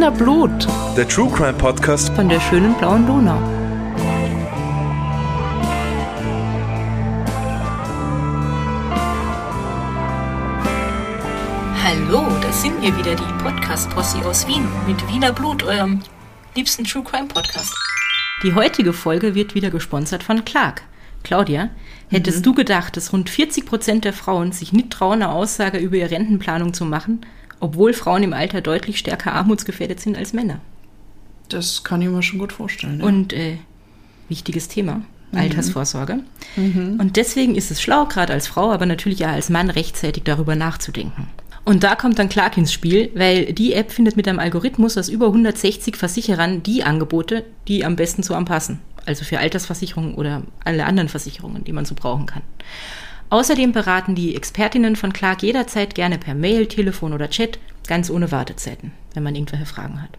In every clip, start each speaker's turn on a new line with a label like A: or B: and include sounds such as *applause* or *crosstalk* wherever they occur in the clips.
A: Wiener Blut.
B: Der True Crime Podcast
A: von der schönen blauen Donau.
C: Hallo, da sind wir wieder, die Podcast-Posse aus Wien mit Wiener Blut, eurem liebsten True Crime Podcast.
A: Die heutige Folge wird wieder gesponsert von Clark. Claudia, hättest mhm. du gedacht, dass rund 40 Prozent der Frauen sich nicht trauen, eine Aussage über ihre Rentenplanung zu machen, obwohl Frauen im Alter deutlich stärker armutsgefährdet sind als Männer?
D: Das kann ich mir schon gut vorstellen.
A: Ja. Und äh, wichtiges Thema. Mhm. Altersvorsorge. Mhm. Und deswegen ist es schlau, gerade als Frau, aber natürlich auch als Mann rechtzeitig darüber nachzudenken. Und da kommt dann Clark ins Spiel, weil die App findet mit einem Algorithmus aus über 160 Versicherern die Angebote, die am besten zu anpassen. Also für Altersversicherungen oder alle anderen Versicherungen, die man so brauchen kann. Außerdem beraten die Expertinnen von Clark jederzeit gerne per Mail, Telefon oder Chat, ganz ohne Wartezeiten, wenn man irgendwelche Fragen hat.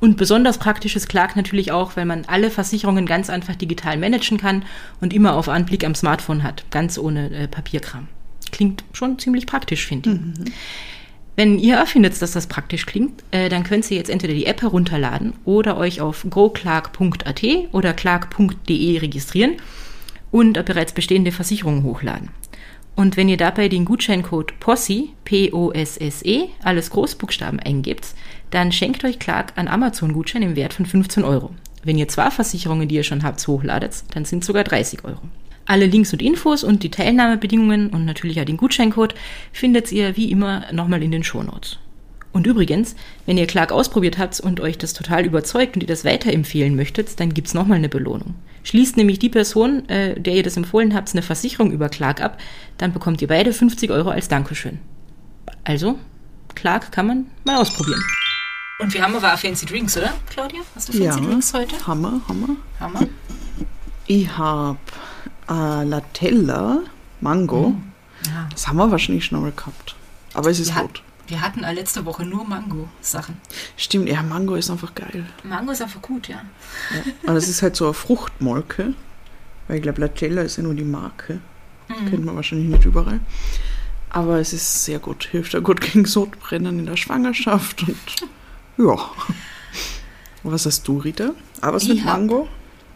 A: Und besonders praktisch ist Clark natürlich auch, weil man alle Versicherungen ganz einfach digital managen kann und immer auf Anblick am Smartphone hat, ganz ohne äh, Papierkram. Klingt schon ziemlich praktisch, finde ich. Mhm. Wenn ihr erfindet, dass das praktisch klingt, äh, dann könnt ihr jetzt entweder die App herunterladen oder euch auf goclark.at oder clark.de registrieren und bereits bestehende Versicherungen hochladen. Und wenn ihr dabei den Gutscheincode POSSE, P-O-S-S-E, alles Großbuchstaben eingibt, dann schenkt euch Clark einen Amazon-Gutschein im Wert von 15 Euro. Wenn ihr zwei Versicherungen, die ihr schon habt, hochladet, dann sind es sogar 30 Euro. Alle Links und Infos und die Teilnahmebedingungen und natürlich auch den Gutscheincode findet ihr wie immer nochmal in den Shownotes. Und übrigens, wenn ihr Clark ausprobiert habt und euch das total überzeugt und ihr das weiterempfehlen möchtet, dann gibt's nochmal eine Belohnung. Schließt nämlich die Person, äh, der ihr das empfohlen habt, eine Versicherung über Clark ab, dann bekommt ihr beide 50 Euro als Dankeschön. Also, Clark kann man mal ausprobieren.
C: Und wir haben aber auch Fancy Drinks, oder, Claudia? Hast du Fancy ja, Drinks heute?
D: Hammer, Hammer.
C: Hammer.
D: Ich habe äh, Latella, Mango. Mhm. Ja. Das haben wir wahrscheinlich schon mal gehabt. Aber es ist
C: wir
D: gut.
C: Wir hatten letzte Woche nur Mango-Sachen.
D: Stimmt, ja, Mango ist einfach geil.
C: Mango ist einfach gut, ja.
D: ja. Und es ist halt so eine Fruchtmolke. Weil ich glaube, Latella ist ja nur die Marke. Mhm. Kennt man wahrscheinlich nicht überall. Aber es ist sehr gut. Hilft ja gut gegen Sodbrennen in der Schwangerschaft. Und *laughs* ja. Was hast du, Rita? Aber was mit Mango?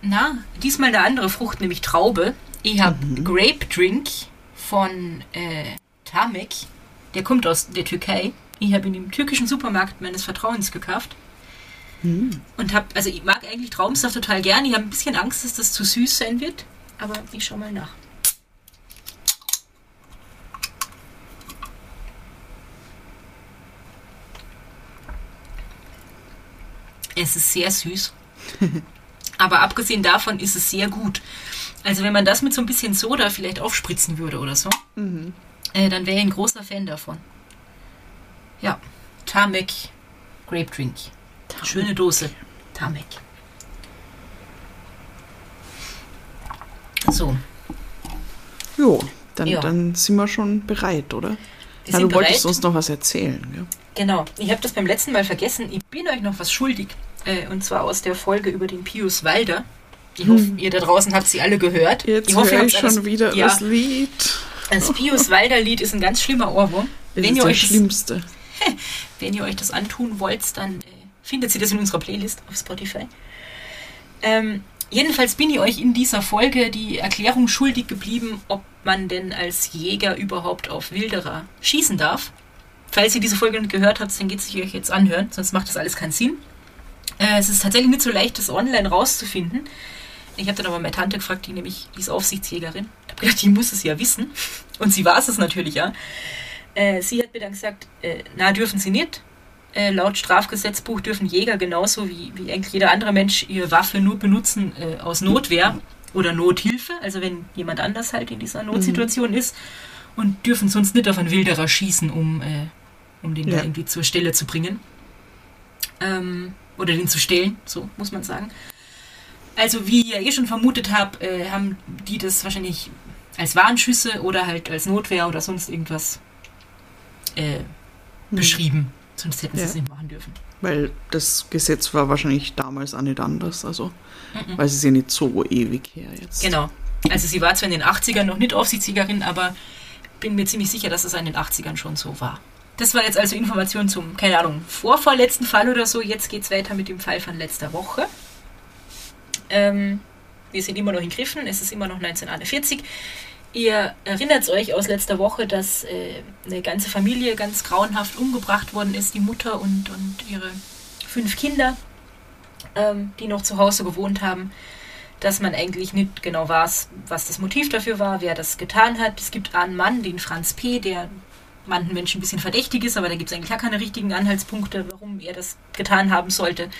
C: Na, diesmal eine andere Frucht, nämlich Traube. Ich habe mhm. Grape Drink von äh, Tamek. Der kommt aus der Türkei. Ich habe ihn im türkischen Supermarkt meines Vertrauens gekauft. Mhm. Und habe, also ich mag eigentlich Traubensaft total gern. Ich habe ein bisschen Angst, dass das zu süß sein wird. Aber ich schau mal nach. Es ist sehr süß. *laughs* Aber abgesehen davon ist es sehr gut. Also wenn man das mit so ein bisschen Soda vielleicht aufspritzen würde oder so, mhm. Äh, dann wäre ich ein großer Fan davon. Ja, Tamek Grape Drink. Tamek. Schöne Dose. Tamek. So.
D: Jo, dann, ja. dann sind wir schon bereit, oder? Wir Na, du wolltest uns noch was erzählen. Gell?
C: Genau. Ich habe das beim letzten Mal vergessen. Ich bin euch noch was schuldig. Äh, und zwar aus der Folge über den Pius Walder. Ich hoffe, hm. ihr da draußen habt sie alle gehört.
D: Jetzt
C: ich
D: hoffe, ihr habt schon wieder ja, das Lied.
C: Das Pius Walder Lied ist ein ganz schlimmer Ohrwurm.
D: Das wenn ist ihr euch Schlimmste.
C: Das, *laughs* wenn ihr euch das antun wollt, dann äh, findet ihr das in unserer Playlist auf Spotify. Ähm, jedenfalls bin ich euch in dieser Folge die Erklärung schuldig geblieben, ob man denn als Jäger überhaupt auf Wilderer schießen darf. Falls ihr diese Folge nicht gehört habt, dann geht es euch jetzt anhören, sonst macht das alles keinen Sinn. Äh, es ist tatsächlich nicht so leicht, das online rauszufinden. Ich habe dann aber meine Tante gefragt, die nämlich, die ist Aufsichtsjägerin. Habe gedacht, die muss es ja wissen. Und sie war es natürlich, ja. Äh, sie hat mir dann gesagt, äh, na, dürfen sie nicht. Äh, laut Strafgesetzbuch dürfen Jäger genauso wie, wie eigentlich jeder andere Mensch ihre Waffe nur benutzen äh, aus Notwehr oder Nothilfe, also wenn jemand anders halt in dieser Notsituation mhm. ist und dürfen sonst nicht auf einen Wilderer schießen, um, äh, um den ja. da irgendwie zur Stelle zu bringen. Ähm, oder den zu stellen, so muss man sagen. Also wie ihr eh schon vermutet habt, äh, haben die das wahrscheinlich als Warnschüsse oder halt als Notwehr oder sonst irgendwas äh, hm. beschrieben. Sonst hätten sie es nicht machen dürfen.
D: Weil das Gesetz war wahrscheinlich damals auch nicht anders, also mhm. weil es ist ja nicht so ewig her jetzt.
C: Genau. Also sie war zwar in den 80ern noch nicht Aufsichtsjägerin, aber bin mir ziemlich sicher, dass es in den 80ern schon so war. das war jetzt also Information zum, keine Ahnung, vorvorletzten Fall oder so. Jetzt geht es weiter mit dem Fall von letzter Woche. Ähm, wir sind immer noch in Griffen, es ist immer noch 1941. Ihr erinnert euch aus letzter Woche, dass äh, eine ganze Familie ganz grauenhaft umgebracht worden ist, die Mutter und, und ihre fünf Kinder, ähm, die noch zu Hause gewohnt haben, dass man eigentlich nicht genau weiß, was das Motiv dafür war, wer das getan hat. Es gibt einen Mann, den Franz P., der manchen Menschen ein bisschen verdächtig ist, aber da gibt es eigentlich gar keine richtigen Anhaltspunkte, warum er das getan haben sollte.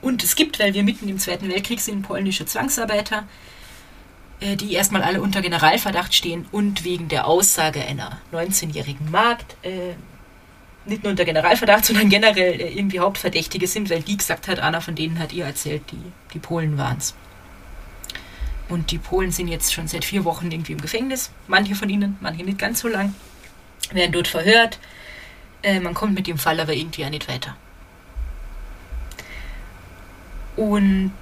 C: Und es gibt, weil wir mitten im Zweiten Weltkrieg sind, polnische Zwangsarbeiter, die erstmal alle unter Generalverdacht stehen und wegen der Aussage einer 19-jährigen Magd äh, nicht nur unter Generalverdacht, sondern generell äh, irgendwie Hauptverdächtige sind, weil die gesagt hat, einer von denen hat ihr erzählt, die, die Polen waren es. Und die Polen sind jetzt schon seit vier Wochen irgendwie im Gefängnis. Manche von ihnen, manche nicht ganz so lang, werden dort verhört. Äh, man kommt mit dem Fall aber irgendwie auch nicht weiter. Und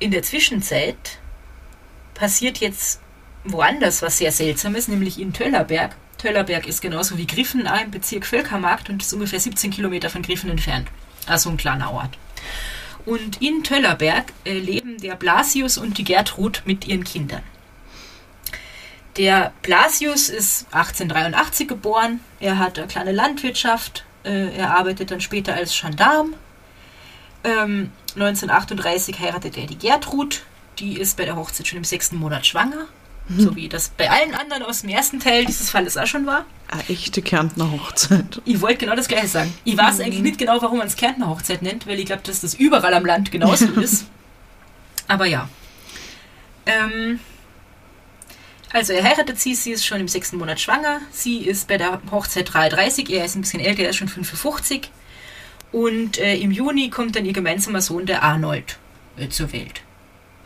C: in der Zwischenzeit passiert jetzt woanders was sehr Seltsames, nämlich in Töllerberg. Töllerberg ist genauso wie Griffen im Bezirk Völkermarkt und ist ungefähr 17 Kilometer von Griffen entfernt. Also ein kleiner Ort. Und in Töllerberg äh, leben der Blasius und die Gertrud mit ihren Kindern. Der Blasius ist 1883 geboren. Er hat eine kleine Landwirtschaft. Äh, er arbeitet dann später als Gendarm. Ähm, 1938 heiratet er die Gertrud die ist bei der Hochzeit schon im sechsten Monat schwanger. Mhm. So wie das bei allen anderen aus dem ersten Teil dieses Falles auch schon war.
D: Eine echte Kärntner Hochzeit.
C: Ich wollte genau das gleiche sagen. Ich weiß mhm. eigentlich nicht genau, warum man es Kärntner Hochzeit nennt, weil ich glaube, dass das überall am Land genauso *laughs* ist. Aber ja. Ähm, also er heiratet sie, sie ist schon im sechsten Monat schwanger. Sie ist bei der Hochzeit 33, er ist ein bisschen älter, er ist schon 55. Und äh, im Juni kommt dann ihr gemeinsamer Sohn, der Arnold, äh, zur Welt.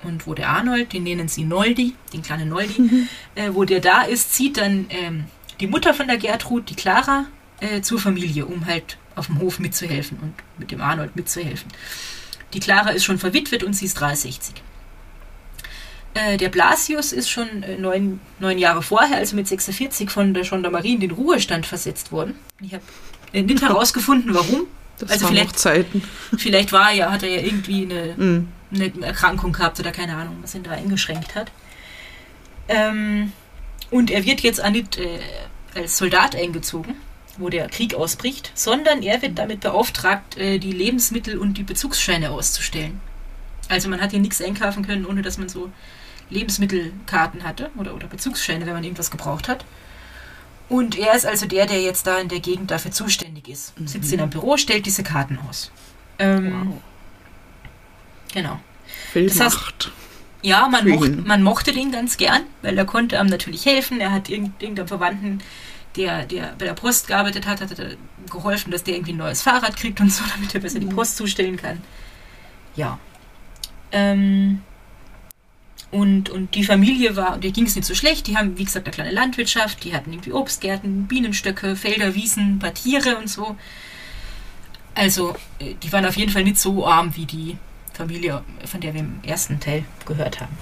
C: Und wo der Arnold, den nennen sie Noldi, den kleinen Noldi, mhm. äh, wo der da ist, zieht dann ähm, die Mutter von der Gertrud, die Clara, äh, zur Familie, um halt auf dem Hof mitzuhelfen und mit dem Arnold mitzuhelfen. Die Clara ist schon verwitwet und sie ist 63. Äh, der Blasius ist schon äh, neun, neun Jahre vorher, also mit 46, von der Gendarmerie in den Ruhestand versetzt worden. Ich habe äh, nicht *laughs* herausgefunden, warum.
D: Das also vielleicht, Zeiten. *laughs*
C: vielleicht war ja, hat er ja irgendwie eine, mm. Eine Erkrankung gehabt oder keine Ahnung, was ihn da eingeschränkt hat. Ähm, und er wird jetzt auch nicht äh, als Soldat eingezogen, wo der Krieg ausbricht, sondern er wird damit beauftragt, äh, die Lebensmittel und die Bezugsscheine auszustellen. Also man hat hier nichts einkaufen können, ohne dass man so Lebensmittelkarten hatte oder, oder Bezugsscheine, wenn man irgendwas gebraucht hat. Und er ist also der, der jetzt da in der Gegend dafür zuständig ist. Mhm. Sitzt in einem Büro, stellt diese Karten aus. Ähm, wow. Genau.
D: Viel das heißt,
C: ja, man, mocht, man mochte den ganz gern, weil er konnte einem natürlich helfen. Er hat irgendeinem Verwandten, der, der bei der Post gearbeitet hat, hat er geholfen, dass der irgendwie ein neues Fahrrad kriegt und so, *laughs* damit er besser mhm. die Post zustellen kann. Ja. Ähm, und, und die Familie war, der ging es nicht so schlecht. Die haben, wie gesagt, eine kleine Landwirtschaft. Die hatten irgendwie Obstgärten, Bienenstöcke, Felder, Wiesen, ein paar Tiere und so. Also, äh, die waren auf jeden Fall nicht so arm wie die Familie, von der wir im ersten Teil gehört haben.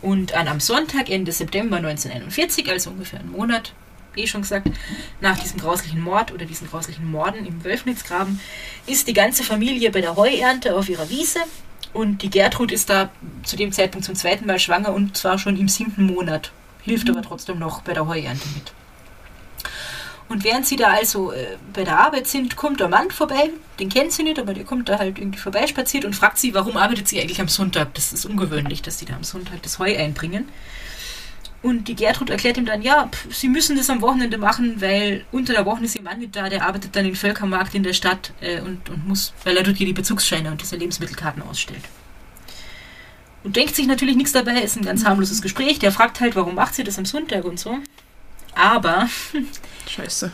C: Und an am Sonntag, Ende September 1941, also ungefähr einen Monat, eh schon gesagt, nach diesem grauslichen Mord oder diesen grauslichen Morden im Wölfnitzgraben, ist die ganze Familie bei der Heuernte auf ihrer Wiese und die Gertrud ist da zu dem Zeitpunkt zum zweiten Mal schwanger und zwar schon im siebten Monat. Hilft mhm. aber trotzdem noch bei der Heuernte mit. Und während sie da also äh, bei der Arbeit sind, kommt der Mann vorbei, den kennt sie nicht, aber der kommt da halt irgendwie vorbeispaziert und fragt sie, warum arbeitet sie eigentlich am Sonntag? Das ist ungewöhnlich, dass sie da am Sonntag das Heu einbringen. Und die Gertrud erklärt ihm dann, ja, pff, sie müssen das am Wochenende machen, weil unter der Woche ist ihr Mann nicht da, der arbeitet dann im Völkermarkt in der Stadt äh, und, und muss, weil er dort hier die Bezugsscheine und diese Lebensmittelkarten ausstellt. Und denkt sich natürlich nichts dabei, ist ein ganz harmloses Gespräch. Der fragt halt, warum macht sie das am Sonntag und so. Aber.
D: Scheiße.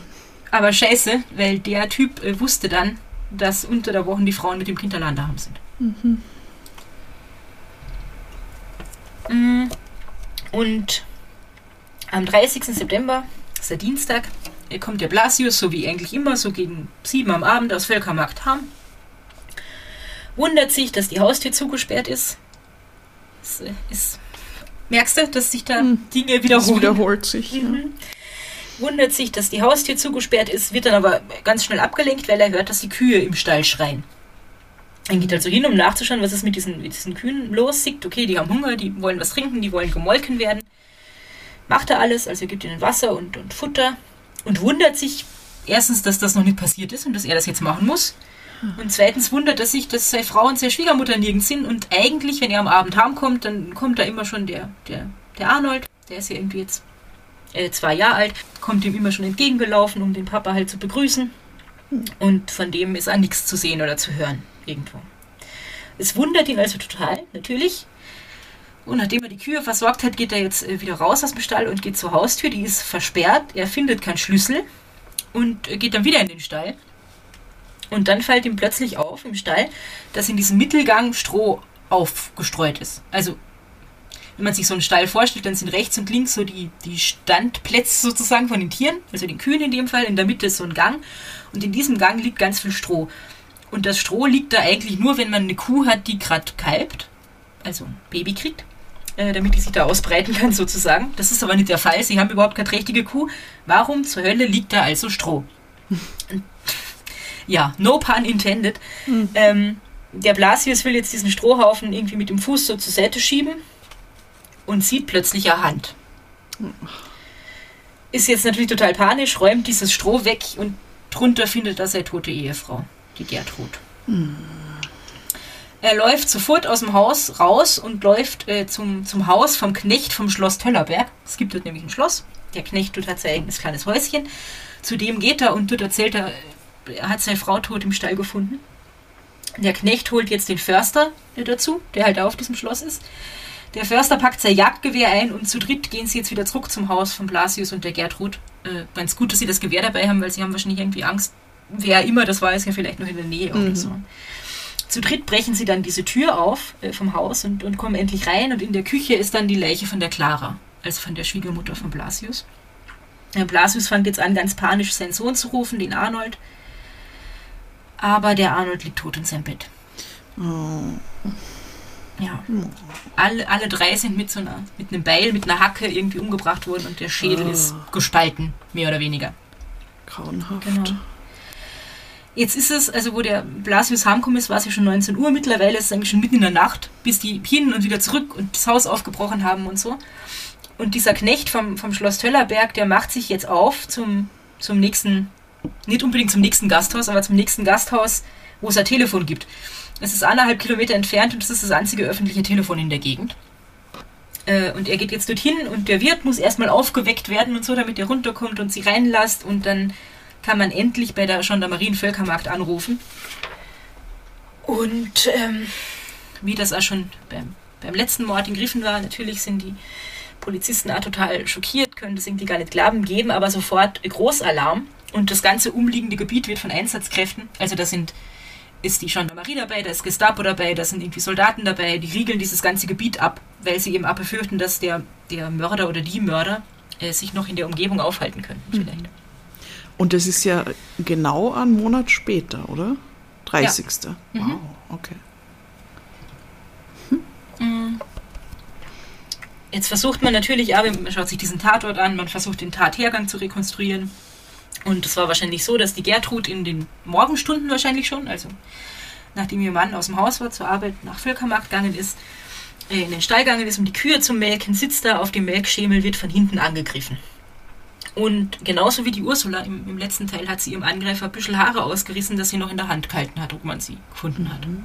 C: Aber scheiße, weil der Typ äh, wusste dann, dass unter der Woche die Frauen mit dem Kinderladen daheim sind. Mhm. Mm. Und am 30. September, das ist der Dienstag, kommt der Blasius, so wie eigentlich immer, so gegen sieben am Abend aus Völkermarkt heim. Wundert sich, dass die Haustür zugesperrt ist. Das ist merkst du, dass sich da hm. Dinge wiederholen?
D: Es wiederholt sich.
C: Mhm. wundert sich, dass die Haustür zugesperrt ist, wird dann aber ganz schnell abgelenkt, weil er hört, dass die Kühe im Stall schreien. Er geht also hin, um nachzuschauen, was ist mit diesen, mit diesen Kühen los. Sieht, okay, die haben Hunger, die wollen was trinken, die wollen gemolken werden. Macht er alles, also gibt ihnen Wasser und, und Futter und wundert sich erstens, dass das noch nicht passiert ist und dass er das jetzt machen muss. Und zweitens wundert er sich, dass seine Frau und seine Schwiegermutter nirgends sind. Und eigentlich, wenn er am Abend heimkommt, dann kommt da immer schon der, der, der Arnold, der ist ja irgendwie jetzt äh, zwei Jahre alt, kommt ihm immer schon entgegengelaufen, um den Papa halt zu begrüßen. Und von dem ist auch nichts zu sehen oder zu hören irgendwo. Es wundert ihn also total, natürlich. Und nachdem er die Kühe versorgt hat, geht er jetzt äh, wieder raus aus dem Stall und geht zur Haustür. Die ist versperrt. Er findet keinen Schlüssel und äh, geht dann wieder in den Stall. Und dann fällt ihm plötzlich auf im Stall, dass in diesem Mittelgang Stroh aufgestreut ist. Also, wenn man sich so einen Stall vorstellt, dann sind rechts und links so die, die Standplätze sozusagen von den Tieren, also den Kühen in dem Fall. In der Mitte ist so ein Gang. Und in diesem Gang liegt ganz viel Stroh. Und das Stroh liegt da eigentlich nur, wenn man eine Kuh hat, die gerade kalbt, also ein Baby kriegt, äh, damit die sich da ausbreiten kann *laughs* sozusagen. Das ist aber nicht der Fall. Sie haben überhaupt keine trächtige Kuh. Warum zur Hölle liegt da also Stroh? *laughs* ja, no pun intended. Mhm. Ähm, der Blasius will jetzt diesen Strohhaufen irgendwie mit dem Fuß so zur Seite schieben und sieht plötzlich eine Hand. Ist jetzt natürlich total panisch, räumt dieses Stroh weg und drunter findet er seine tote Ehefrau die Gertrud. Hm. Er läuft sofort aus dem Haus raus und läuft äh, zum, zum Haus vom Knecht vom Schloss Töllerberg. Es gibt dort nämlich ein Schloss. Der Knecht dort hat sein eigenes kleines Häuschen. Zu dem geht er und dort erzählt er, er hat seine Frau tot im Stall gefunden. Der Knecht holt jetzt den Förster dazu, der halt auf diesem Schloss ist. Der Förster packt sein Jagdgewehr ein und zu dritt gehen sie jetzt wieder zurück zum Haus von Blasius und der Gertrud. Äh, ganz gut, dass sie das Gewehr dabei haben, weil sie haben wahrscheinlich irgendwie Angst, wer immer das war, ist ja vielleicht noch in der Nähe mhm. oder so. Zu dritt brechen sie dann diese Tür auf äh, vom Haus und, und kommen endlich rein und in der Küche ist dann die Leiche von der Clara, also von der Schwiegermutter von Blasius. Der Blasius fängt jetzt an, ganz panisch seinen Sohn zu rufen, den Arnold. Aber der Arnold liegt tot in seinem Bett. Oh. Ja. Alle, alle drei sind mit so einer, mit einem Beil, mit einer Hacke irgendwie umgebracht worden und der Schädel oh. ist gespalten, mehr oder weniger.
D: Grauenhaft. Genau.
C: Jetzt ist es, also wo der Blasius heimgekommen ist, war es ja schon 19 Uhr. Mittlerweile ist es eigentlich schon mitten in der Nacht, bis die hin und wieder zurück und das Haus aufgebrochen haben und so. Und dieser Knecht vom, vom Schloss Töllerberg, der macht sich jetzt auf zum, zum nächsten, nicht unbedingt zum nächsten Gasthaus, aber zum nächsten Gasthaus, wo es ein Telefon gibt. Es ist anderthalb Kilometer entfernt und es ist das einzige öffentliche Telefon in der Gegend. Äh, und er geht jetzt dorthin und der Wirt muss erstmal aufgeweckt werden und so, damit er runterkommt und sie reinlässt und dann kann man endlich bei der Gendarmerie Völkermarkt anrufen. Und ähm, wie das auch schon beim, beim letzten Mord in Griffen war, natürlich sind die Polizisten auch total schockiert, können das irgendwie gar nicht glauben, geben aber sofort Großalarm und das ganze umliegende Gebiet wird von Einsatzkräften, also da sind ist die Gendarmerie dabei, da ist Gestapo dabei, da sind irgendwie Soldaten dabei, die riegeln dieses ganze Gebiet ab, weil sie eben auch befürchten, dass der, der Mörder oder die Mörder äh, sich noch in der Umgebung aufhalten könnten, vielleicht. Mhm.
D: Und das ist ja genau einen Monat später, oder? 30. Ja. Mhm. Wow, okay.
C: Hm. Jetzt versucht man natürlich, aber man schaut sich diesen Tatort an, man versucht den Tathergang zu rekonstruieren. Und es war wahrscheinlich so, dass die Gertrud in den Morgenstunden wahrscheinlich schon, also nachdem ihr Mann aus dem Haus war, zur Arbeit nach Völkermarkt gegangen ist, äh, in den Stall gegangen ist, um die Kühe zu melken, sitzt da auf dem Melkschemel, wird von hinten angegriffen. Und genauso wie die Ursula im, im, letzten Teil hat sie ihrem Angreifer ein bisschen Haare ausgerissen, dass sie noch in der Hand gehalten hat, ob man sie gefunden hat. Mhm.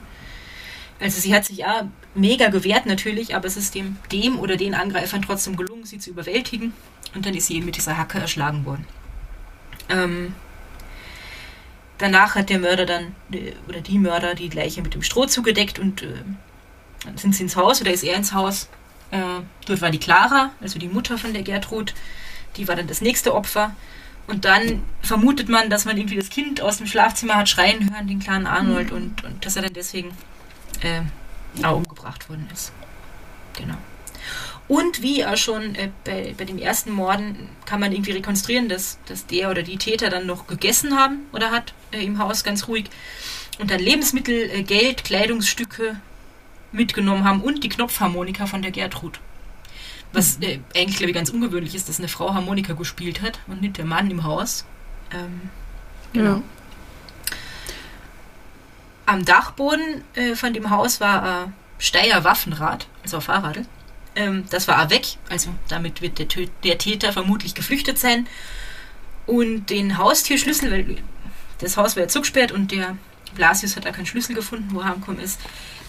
C: Also sie hat sich ja mega gewehrt natürlich, aber es ist dem, dem oder den Angreifern trotzdem gelungen, sie zu überwältigen. Und dann ist sie eben mit dieser Hacke erschlagen worden. Ähm, danach hat der Mörder dann, oder die Mörder, die Leiche mit dem Stroh zugedeckt und äh, dann sind sie ins Haus oder ist er ins Haus. Äh, dort war die Clara, also die Mutter von der Gertrud die war dann das nächste Opfer. Und dann vermutet man, dass man irgendwie das Kind aus dem Schlafzimmer hat schreien hören, den kleinen Arnold, mhm. und, und dass er dann deswegen äh, auch umgebracht worden ist. Genau. Und wie auch schon äh, bei, bei den ersten Morden kann man irgendwie rekonstruieren, dass, dass der oder die Täter dann noch gegessen haben oder hat äh, im Haus ganz ruhig und dann Lebensmittel, äh, Geld, Kleidungsstücke mitgenommen haben und die Knopfharmonika von der Gertrud Was äh, eigentlich, glaube ich, ganz ungewöhnlich ist, dass eine Frau Harmonika gespielt hat und nicht der Mann im Haus. Ähm, genau.
D: Ja.
C: Am Dachboden äh, von dem Haus war ein Steyr Waffenrad, also ein Fahrrad. Ähm, das war auch weg, also damit wird der, Tö der Täter vermutlich geflüchtet sein. Und den Haustürschlüssel, weil das Haus war ja zugesperrt und der Blasius hat da keinen Schlüssel gefunden, wo er heimgekommen ist,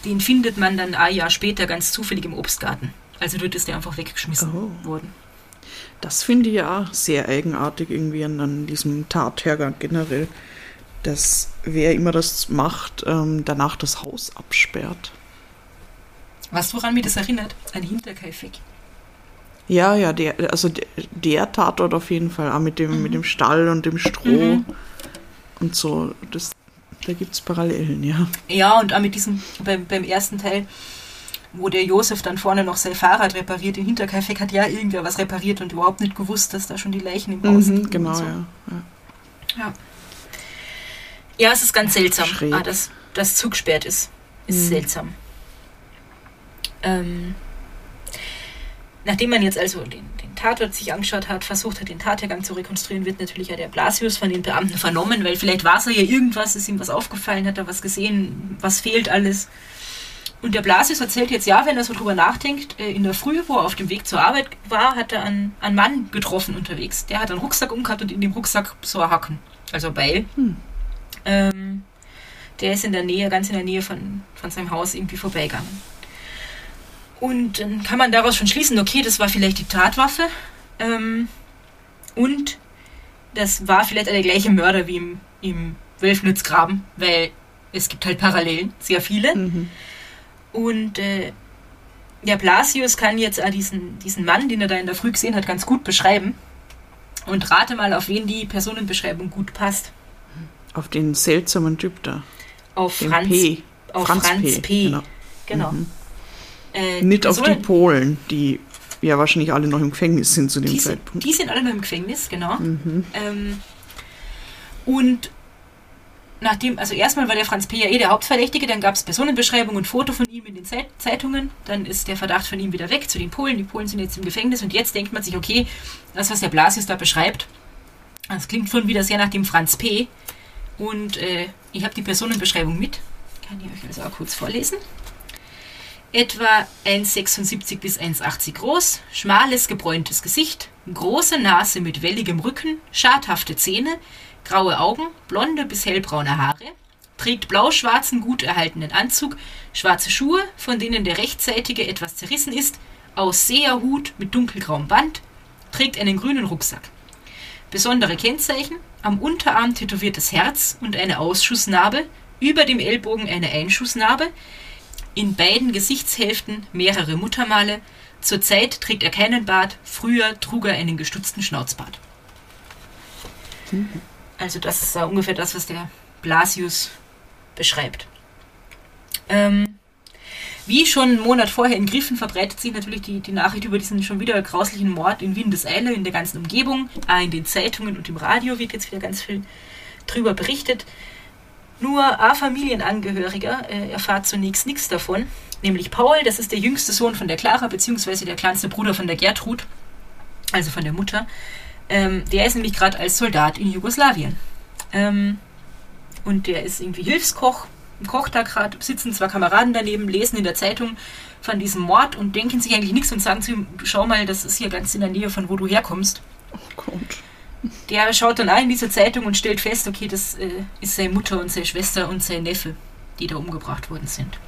C: den findet man dann ein Jahr später ganz zufällig im Obstgarten. Also dort ist der einfach weggeschmissen
D: Oh.
C: worden.
D: Das finde ich ja auch sehr eigenartig irgendwie an, an diesem Tathergang generell, dass wer immer das macht, ähm, danach das Haus absperrt.
C: Weißt du, woran mich das erinnert? Ein Hinterkaifeck.
D: Ja, ja, der, also der, der Tatort auf jeden Fall, auch mit dem, mit dem Stall und dem Stroh
C: Mhm.
D: und so. Das, da gibt es Parallelen, ja.
C: Ja, und auch mit diesem, beim, beim ersten Teil, wo der Josef dann vorne noch sein Fahrrad repariert, in Hinterkaifeck hat ja irgendwer was repariert und überhaupt nicht gewusst, dass da schon die Leichen im Haus
D: Mhm,
C: liegen.
D: genau,
C: so.
D: ja. ja.
C: Ja. Ja, es ist ganz seltsam, ah, dass das zugesperrt ist. Ist
D: Mhm.
C: seltsam. Ähm, nachdem man jetzt also den, den Tatort sich angeschaut hat, versucht hat, den Tathergang zu rekonstruieren, wird natürlich ja der Blasius von den Beamten vernommen, weil vielleicht war es ja irgendwas, ist ihm was aufgefallen, hat er was gesehen, was fehlt alles. Und der Blasius erzählt jetzt, ja, wenn er so drüber nachdenkt, äh, in der Früh, wo er auf dem Weg zur Arbeit war, hat er einen, einen Mann getroffen unterwegs. Der hat einen Rucksack umgehabt und in dem Rucksack so ein Haken, also ein Beil.
D: Hm.
C: Ähm, der ist in der Nähe, ganz in der Nähe von, von seinem Haus irgendwie vorbeigegangen. Und dann kann man daraus schon schließen, okay, das war vielleicht die Tatwaffe. Ähm, und das war vielleicht der gleiche Mörder wie im, im Wölfnitzgraben, weil es gibt halt Parallelen, sehr viele.
D: Mhm.
C: Und äh, der Blasius kann jetzt diesen, diesen Mann, den er da in der Früh gesehen hat, ganz gut beschreiben. Und rate mal, auf wen die Personenbeschreibung gut passt.
D: Auf den seltsamen Typ da.
C: Auf
D: Den
C: Franz
D: P.
C: Auf Franz, P.
D: Genau.
C: Genau.
D: Mhm.
C: Äh,
D: Nicht auf die Polen, die ja wahrscheinlich alle noch im Gefängnis sind zu dem
C: die, sind,
D: Zeitpunkt.
C: die sind alle noch im Gefängnis, genau.
D: Mhm.
C: Ähm, und nachdem, also erstmal war der Franz P. ja eh der Hauptverdächtige, dann gab es Personenbeschreibung und Foto von ihm in den Zeit Zeitungen, dann ist der Verdacht von ihm wieder weg zu den Polen, die Polen sind jetzt im Gefängnis und jetzt denkt man sich, okay, das, was der Blasius da beschreibt, das klingt schon wieder sehr nach dem Franz P. Und äh, ich habe die Personenbeschreibung mit, kann ich euch also auch kurz vorlesen. Etwa 1,76 bis 1,80 groß, schmales, gebräuntes Gesicht, große Nase mit welligem Rücken, schadhafte Zähne, graue Augen, blonde bis hellbraune Haare, trägt blau-schwarzen, gut erhaltenen Anzug, schwarze Schuhe, von denen der rechtsseitige etwas zerrissen ist, Ausseherhut mit dunkelgrauem Band, trägt einen grünen Rucksack. Besondere Kennzeichen: am Unterarm tätowiertes Herz und eine Ausschussnarbe, über dem Ellbogen eine Einschussnarbe, in beiden Gesichtshälften mehrere Muttermale. Zurzeit trägt er keinen Bart, früher trug er einen gestutzten Schnauzbart. Also das ist äh, ungefähr das, was der Blasius beschreibt. Ähm, wie schon einen Monat vorher in Griffen verbreitet sich natürlich die, die Nachricht über diesen schon wieder grauslichen Mord in Windeseile, in der ganzen Umgebung. Auch in den Zeitungen und im Radio wird jetzt wieder ganz viel drüber berichtet. Nur ein Familienangehöriger äh, erfahrt zunächst nichts davon, nämlich Paul, das ist der jüngste Sohn von der Clara, beziehungsweise der kleinste Bruder von der Gertrud, also von der Mutter. Ähm, der ist nämlich gerade als Soldat in Jugoslawien. Ähm, und der ist irgendwie Hilfskoch, kocht da gerade, sitzen zwei Kameraden daneben, lesen in der Zeitung von diesem Mord und denken sich eigentlich nichts und sagen zu ihm, schau mal, das ist hier ganz in der Nähe von wo du herkommst.
D: Oh Gott.
C: Der schaut dann ein in diese Zeitung und stellt fest, okay, das äh, ist seine Mutter und seine Schwester und sein Neffe, die da umgebracht worden sind.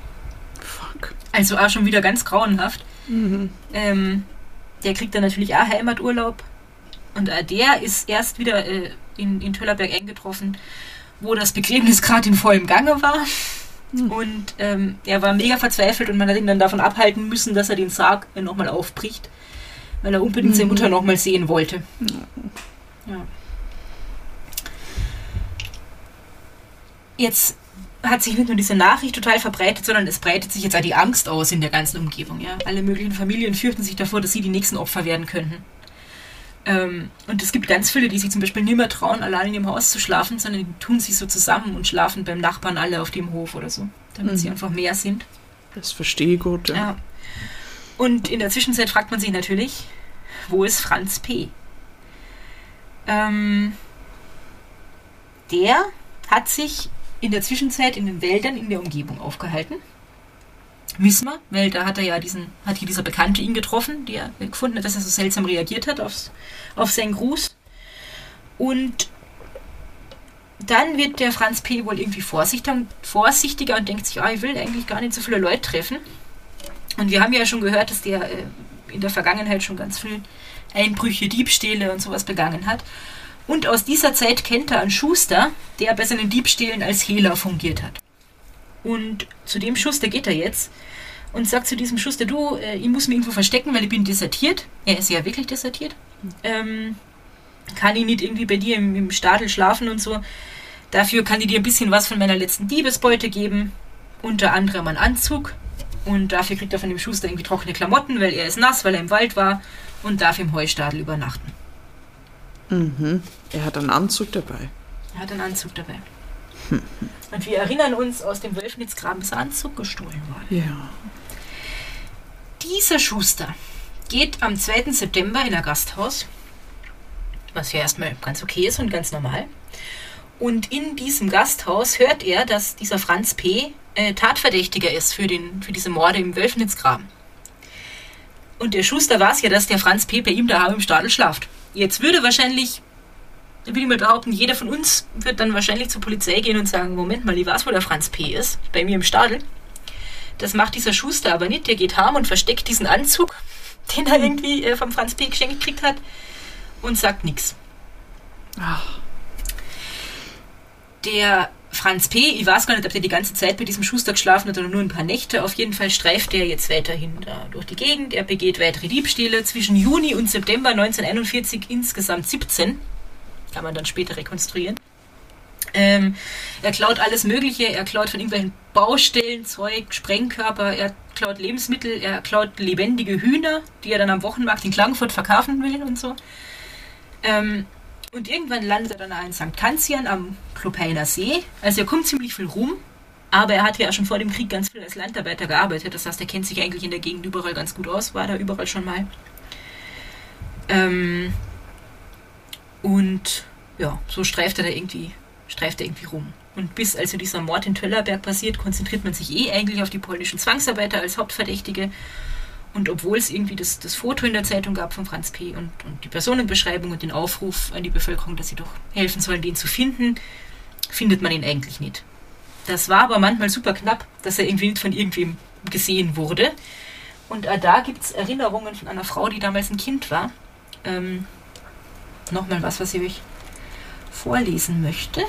D: Fuck.
C: Also auch schon wieder ganz grauenhaft.
D: Mhm.
C: Ähm, der kriegt dann natürlich auch Heimaturlaub. Und äh, der ist erst wieder äh, in, in Töllerberg eingetroffen, wo das Begräbnis gerade in vollem Gange war. Und ähm, er war mega verzweifelt und man hat ihn dann davon abhalten müssen, dass er den Sarg äh, nochmal aufbricht, weil er unbedingt seine Mutter nochmal sehen wollte. Ja. Jetzt hat sich nicht nur diese Nachricht total verbreitet, sondern es breitet sich jetzt auch die Angst aus in der ganzen Umgebung. Ja? Alle möglichen Familien fürchten sich davor, dass sie die nächsten Opfer werden könnten. Ähm, und es gibt ganz viele, die sich zum Beispiel nicht mehr trauen, allein im Haus zu schlafen, sondern die tun sich so zusammen und schlafen beim Nachbarn alle auf dem Hof oder so, damit sie einfach mehr sind.
D: Das verstehe ich gut, ja.
C: Ja. Und in der Zwischenzeit fragt man sich natürlich, wo ist Franz P.? Ähm, der hat sich in der Zwischenzeit in den Wäldern in der Umgebung aufgehalten. Wissen wir, weil da hat er ja diesen, hat hier dieser Bekannte ihn getroffen, der gefunden hat, dass er so seltsam reagiert hat aufs, auf seinen Gruß. Und dann wird der Franz P. wohl irgendwie vorsichtiger, vorsichtiger und denkt sich, ah, ich will eigentlich gar nicht so viele Leute treffen. Und wir haben ja schon gehört, dass der äh, in der Vergangenheit schon ganz viel Einbrüche, Diebstähle und sowas begangen hat. Und aus dieser Zeit kennt er einen Schuster, der bei seinen Diebstählen als Hehler fungiert hat. Und zu dem Schuster geht er jetzt und sagt zu diesem Schuster, du, äh, ich muss mich irgendwo verstecken, weil ich bin desertiert. Er ist ja wirklich desertiert. Ähm, kann ich nicht irgendwie bei dir im, im Stadel schlafen und so. Dafür kann ich dir ein bisschen was von meiner letzten Diebesbeute geben. Unter anderem einen Anzug. Und dafür kriegt er von dem Schuster irgendwie trockene Klamotten, weil er ist nass, weil er im Wald war und darf im Heustadel übernachten.
D: Mhm. Er hat einen Anzug dabei.
C: Er hat einen Anzug dabei. *laughs* Und wir erinnern uns, aus dem Wölfnitzgraben ist ein Anzug gestohlen worden.
D: Ja.
C: Dieser Schuster geht am 2. September in ein Gasthaus, was ja erstmal ganz okay ist und ganz normal. Und in diesem Gasthaus hört er, dass dieser Franz P. Äh, Tatverdächtiger ist für, den, für diese Morde im Wölfnitzgraben. Und der Schuster weiß ja, dass der Franz P. bei ihm daheim im Stadel schlaft. Jetzt würde wahrscheinlich, würde ich mal behaupten, jeder von uns wird dann wahrscheinlich zur Polizei gehen und sagen, Moment mal, ich weiß, wo der Franz P. ist, bei mir im Stadel. Das macht dieser Schuster aber nicht. Der geht heim und versteckt diesen Anzug, *laughs* den er irgendwie äh, vom Franz P. geschenkt gekriegt hat und sagt nichts. Der Franz P., ich weiß gar nicht, ob der die ganze Zeit bei diesem Schuster geschlafen hat oder nur ein paar Nächte. Auf jeden Fall streift er jetzt weiterhin durch die Gegend. Er begeht weitere Diebstähle. Zwischen Juni und September 1941 insgesamt 17. Kann man dann später rekonstruieren. Ähm, er klaut alles Mögliche. Er klaut von irgendwelchen Baustellen Zeug, Sprengkörper. Er klaut Lebensmittel. Er klaut lebendige Hühner, die er dann am Wochenmarkt in Klagenfurt verkaufen will und so. Ähm, und irgendwann landet er dann in St. Kanzian am Klopeiner See. Also er kommt ziemlich viel rum, aber er hat ja schon vor dem Krieg ganz viel als Landarbeiter gearbeitet. Das heißt, er kennt sich eigentlich in der Gegend überall ganz gut aus, war da überall schon mal. Ähm, und ja, so streift er da irgendwie, streift er irgendwie rum. Und bis also dieser Mord in Töllerberg passiert, konzentriert man sich eh eigentlich auf die polnischen Zwangsarbeiter als Hauptverdächtige. Und obwohl es irgendwie das, das Foto in der Zeitung gab von Franz P. Und, und die Personenbeschreibung und den Aufruf an die Bevölkerung, dass sie doch helfen sollen, den zu finden, findet man ihn eigentlich nicht. Das war aber manchmal super knapp, dass er irgendwie nicht von irgendwem gesehen wurde. Und da gibt es Erinnerungen von einer Frau, die damals ein Kind war. Ähm, Nochmal was, was ich euch vorlesen möchte.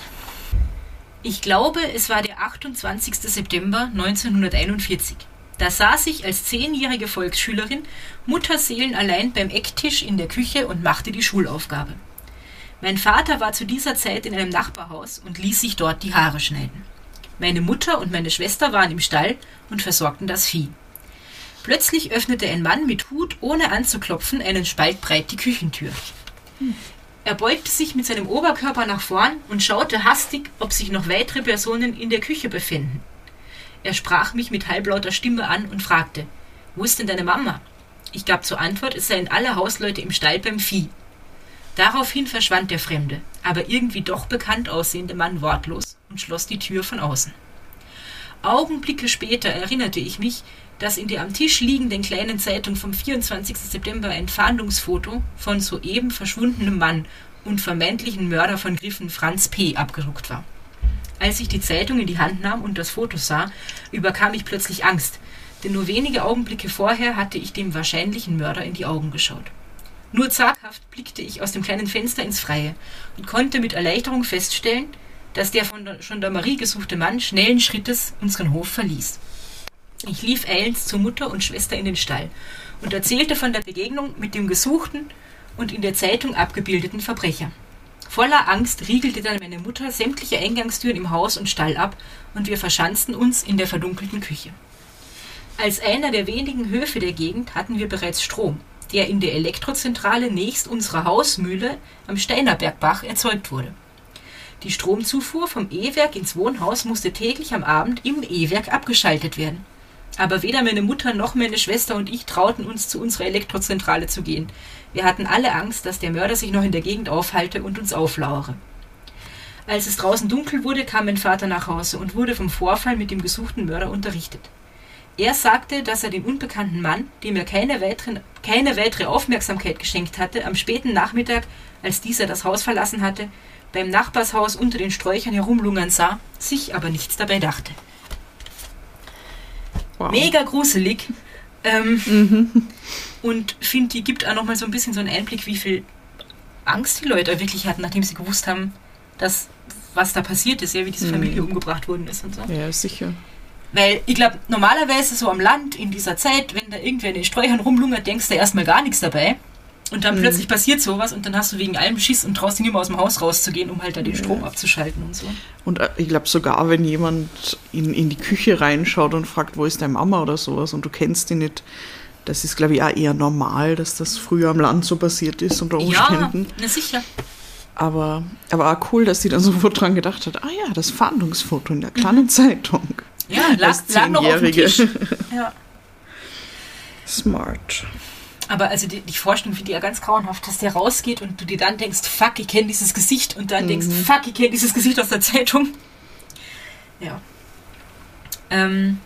C: Ich glaube, es war der 28. September 1941. Da saß ich als zehnjährige Volksschülerin mutterseelenallein beim Ecktisch in der Küche und machte die Schulaufgabe. Mein Vater war zu dieser Zeit in einem Nachbarhaus und ließ sich dort die Haare schneiden. Meine Mutter und meine Schwester waren im Stall und versorgten das Vieh. Plötzlich öffnete ein Mann mit Hut, ohne anzuklopfen, einen Spalt breit die Küchentür. Er beugte sich mit seinem Oberkörper nach vorn und schaute hastig, ob sich noch weitere Personen in der Küche befänden. Er sprach mich mit halblauter Stimme an und fragte, wo ist denn deine Mama? Ich gab zur Antwort, es seien alle Hausleute im Stall beim Vieh. Daraufhin verschwand der fremde, aber irgendwie doch bekannt aussehende Mann wortlos und schloss die Tür von außen. Augenblicke später erinnerte ich mich, dass in der am Tisch liegenden kleinen Zeitung vom 24. September ein Fahndungsfoto von soeben verschwundenem Mann und vermeintlichen Mörder von Griffen Franz P. abgedruckt war. Als ich die Zeitung in die Hand nahm und das Foto sah, überkam ich plötzlich Angst, denn nur wenige Augenblicke vorher hatte ich dem wahrscheinlichen Mörder in die Augen geschaut. Nur zaghaft blickte ich aus dem kleinen Fenster ins Freie und konnte mit Erleichterung feststellen, dass der von der Gendarmerie gesuchte Mann schnellen Schrittes unseren Hof verließ. Ich lief eilends zur Mutter und Schwester in den Stall und erzählte von der Begegnung mit dem gesuchten und in der Zeitung abgebildeten Verbrecher. Voller Angst riegelte dann meine Mutter sämtliche Eingangstüren im Haus und Stall ab und wir verschanzten uns in der verdunkelten Küche. Als einer der wenigen Höfe der Gegend hatten wir bereits Strom, der in der Elektrozentrale nächst unserer Hausmühle am Steinerbergbach erzeugt wurde. Die Stromzufuhr vom E-Werk ins Wohnhaus musste täglich am Abend im E-Werk abgeschaltet werden. Aber weder meine Mutter noch meine Schwester und ich trauten uns, zu unserer Elektrozentrale zu gehen. Wir hatten alle Angst, dass der Mörder sich noch in der Gegend aufhalte und uns auflauere. Als es draußen dunkel wurde, kam mein Vater nach Hause und wurde vom Vorfall mit dem gesuchten Mörder unterrichtet. Er sagte, dass er den unbekannten Mann, dem er keine, weiteren, keine weitere Aufmerksamkeit geschenkt hatte, am späten Nachmittag, als dieser das Haus verlassen hatte, beim Nachbarshaus unter den Sträuchern herumlungern sah, sich aber nichts dabei dachte.
D: Wow.
C: Mega gruselig. Ähm, *laughs* Und finde, die gibt auch nochmal so ein bisschen so einen Einblick, wie viel Angst die Leute wirklich hatten, nachdem sie gewusst haben, dass was da passiert ist, ja, wie diese Familie umgebracht worden ist und so.
D: Ja, sicher.
C: Weil ich glaube, normalerweise so am Land in dieser Zeit, wenn da irgendwer in den Sträuchern rumlungert, denkst du erstmal gar nichts dabei. Und dann plötzlich passiert sowas und dann hast du wegen allem Schiss und traust dich mehr aus dem Haus rauszugehen, um halt da den Strom abzuschalten und so.
D: Und äh, ich glaube sogar, wenn jemand in, in die Küche reinschaut und fragt, wo ist deine Mama oder sowas und du kennst die nicht, das ist, glaube ich, auch eher normal, dass das früher am Land so passiert ist unter
C: Ja,
D: Umständen.
C: na sicher.
D: Aber, aber auch cool, dass sie dann *laughs* sofort dran gedacht hat, ah ja, das Fahndungsfoto in der kleinen Zeitung.
C: Ja, lag, lag noch auf dem. Tisch. *laughs* Ja.
D: Smart.
C: Aber also die, die Vorstellung finde ich ja ganz grauenhaft, dass der rausgeht und du dir dann denkst, fuck, ich kenne dieses Gesicht und dann denkst, fuck, ich kenne dieses Gesicht aus der Zeitung. Ja. Ähm,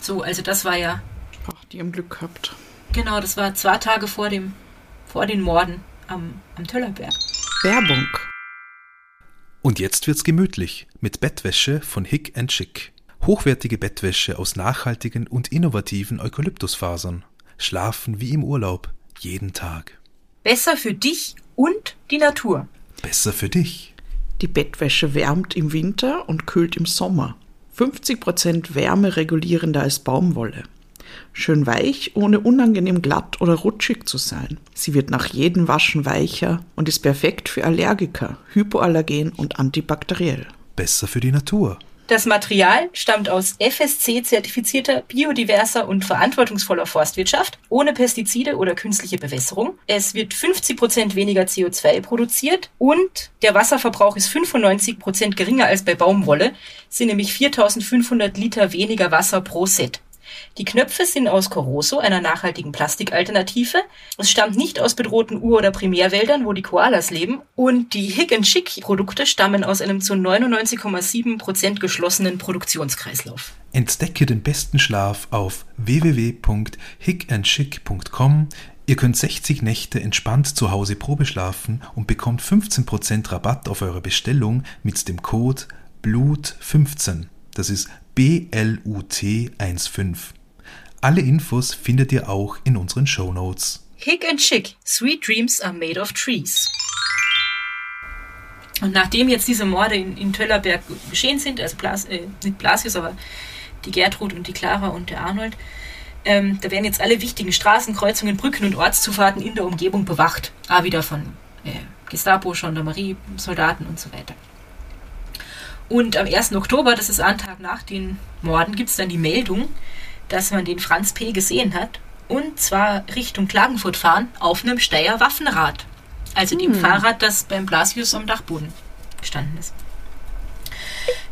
C: so, also das war ja,
D: Ach, die haben Glück gehabt.
C: genau, das war zwei Tage vor dem, vor den Morden am, am Töllerberg.
D: Werbung.
B: Und jetzt wird's gemütlich mit Bettwäsche von Hick Chick. Hochwertige Bettwäsche aus nachhaltigen und innovativen Eukalyptusfasern. Schlafen wie im Urlaub, jeden Tag.
C: Besser für dich und die Natur.
B: Besser für dich.
D: Die Bettwäsche wärmt im Winter und kühlt im Sommer. 50% wärmeregulierender als Baumwolle. Schön weich, ohne unangenehm glatt oder rutschig zu sein. Sie wird nach jedem Waschen weicher und ist perfekt für Allergiker, hypoallergen und antibakteriell.
B: Besser für die Natur.
C: Das Material stammt aus FSC-zertifizierter, biodiverser und verantwortungsvoller Forstwirtschaft, ohne Pestizide oder künstliche Bewässerung. Es wird 50% weniger CO2 produziert und der Wasserverbrauch ist 95% geringer als bei Baumwolle, sind nämlich 4500 Liter weniger Wasser pro Set. Die Knöpfe sind aus Coroso, einer nachhaltigen Plastikalternative. Es stammt nicht aus bedrohten Ur- oder Primärwäldern, wo die Koalas leben. Und die Hick Chick Produkte stammen aus einem zu 99,7% geschlossenen Produktionskreislauf.
B: Entdecke den besten Schlaf auf www.hickandchick.com. Ihr könnt 60 Nächte entspannt zu Hause Probe schlafen und bekommt 15% Rabatt auf eure Bestellung mit dem Code BLUT15. Das ist B-L-U-T 15. Alle Infos findet ihr auch in unseren Show Notes.
C: Hick Chick, Sweet Dreams are made of trees. Und nachdem jetzt diese Morde in, in Töllerberg geschehen sind, also Blas, äh, nicht Blasius, aber die Gertrud und die Clara und der Arnold, ähm, da werden jetzt alle wichtigen Straßen, Kreuzungen, Brücken und Ortszufahrten in der Umgebung bewacht. Ah, wieder von äh, Gestapo, Gendarmerie, Soldaten und so weiter. Und am 1. Oktober, das ist ein Tag nach den Morden, gibt es dann die Meldung, dass man den Franz P. gesehen hat. Und zwar Richtung Klagenfurt fahren auf einem Steyr Waffenrad. Also dem Fahrrad, das beim Blasius am Dachboden gestanden ist.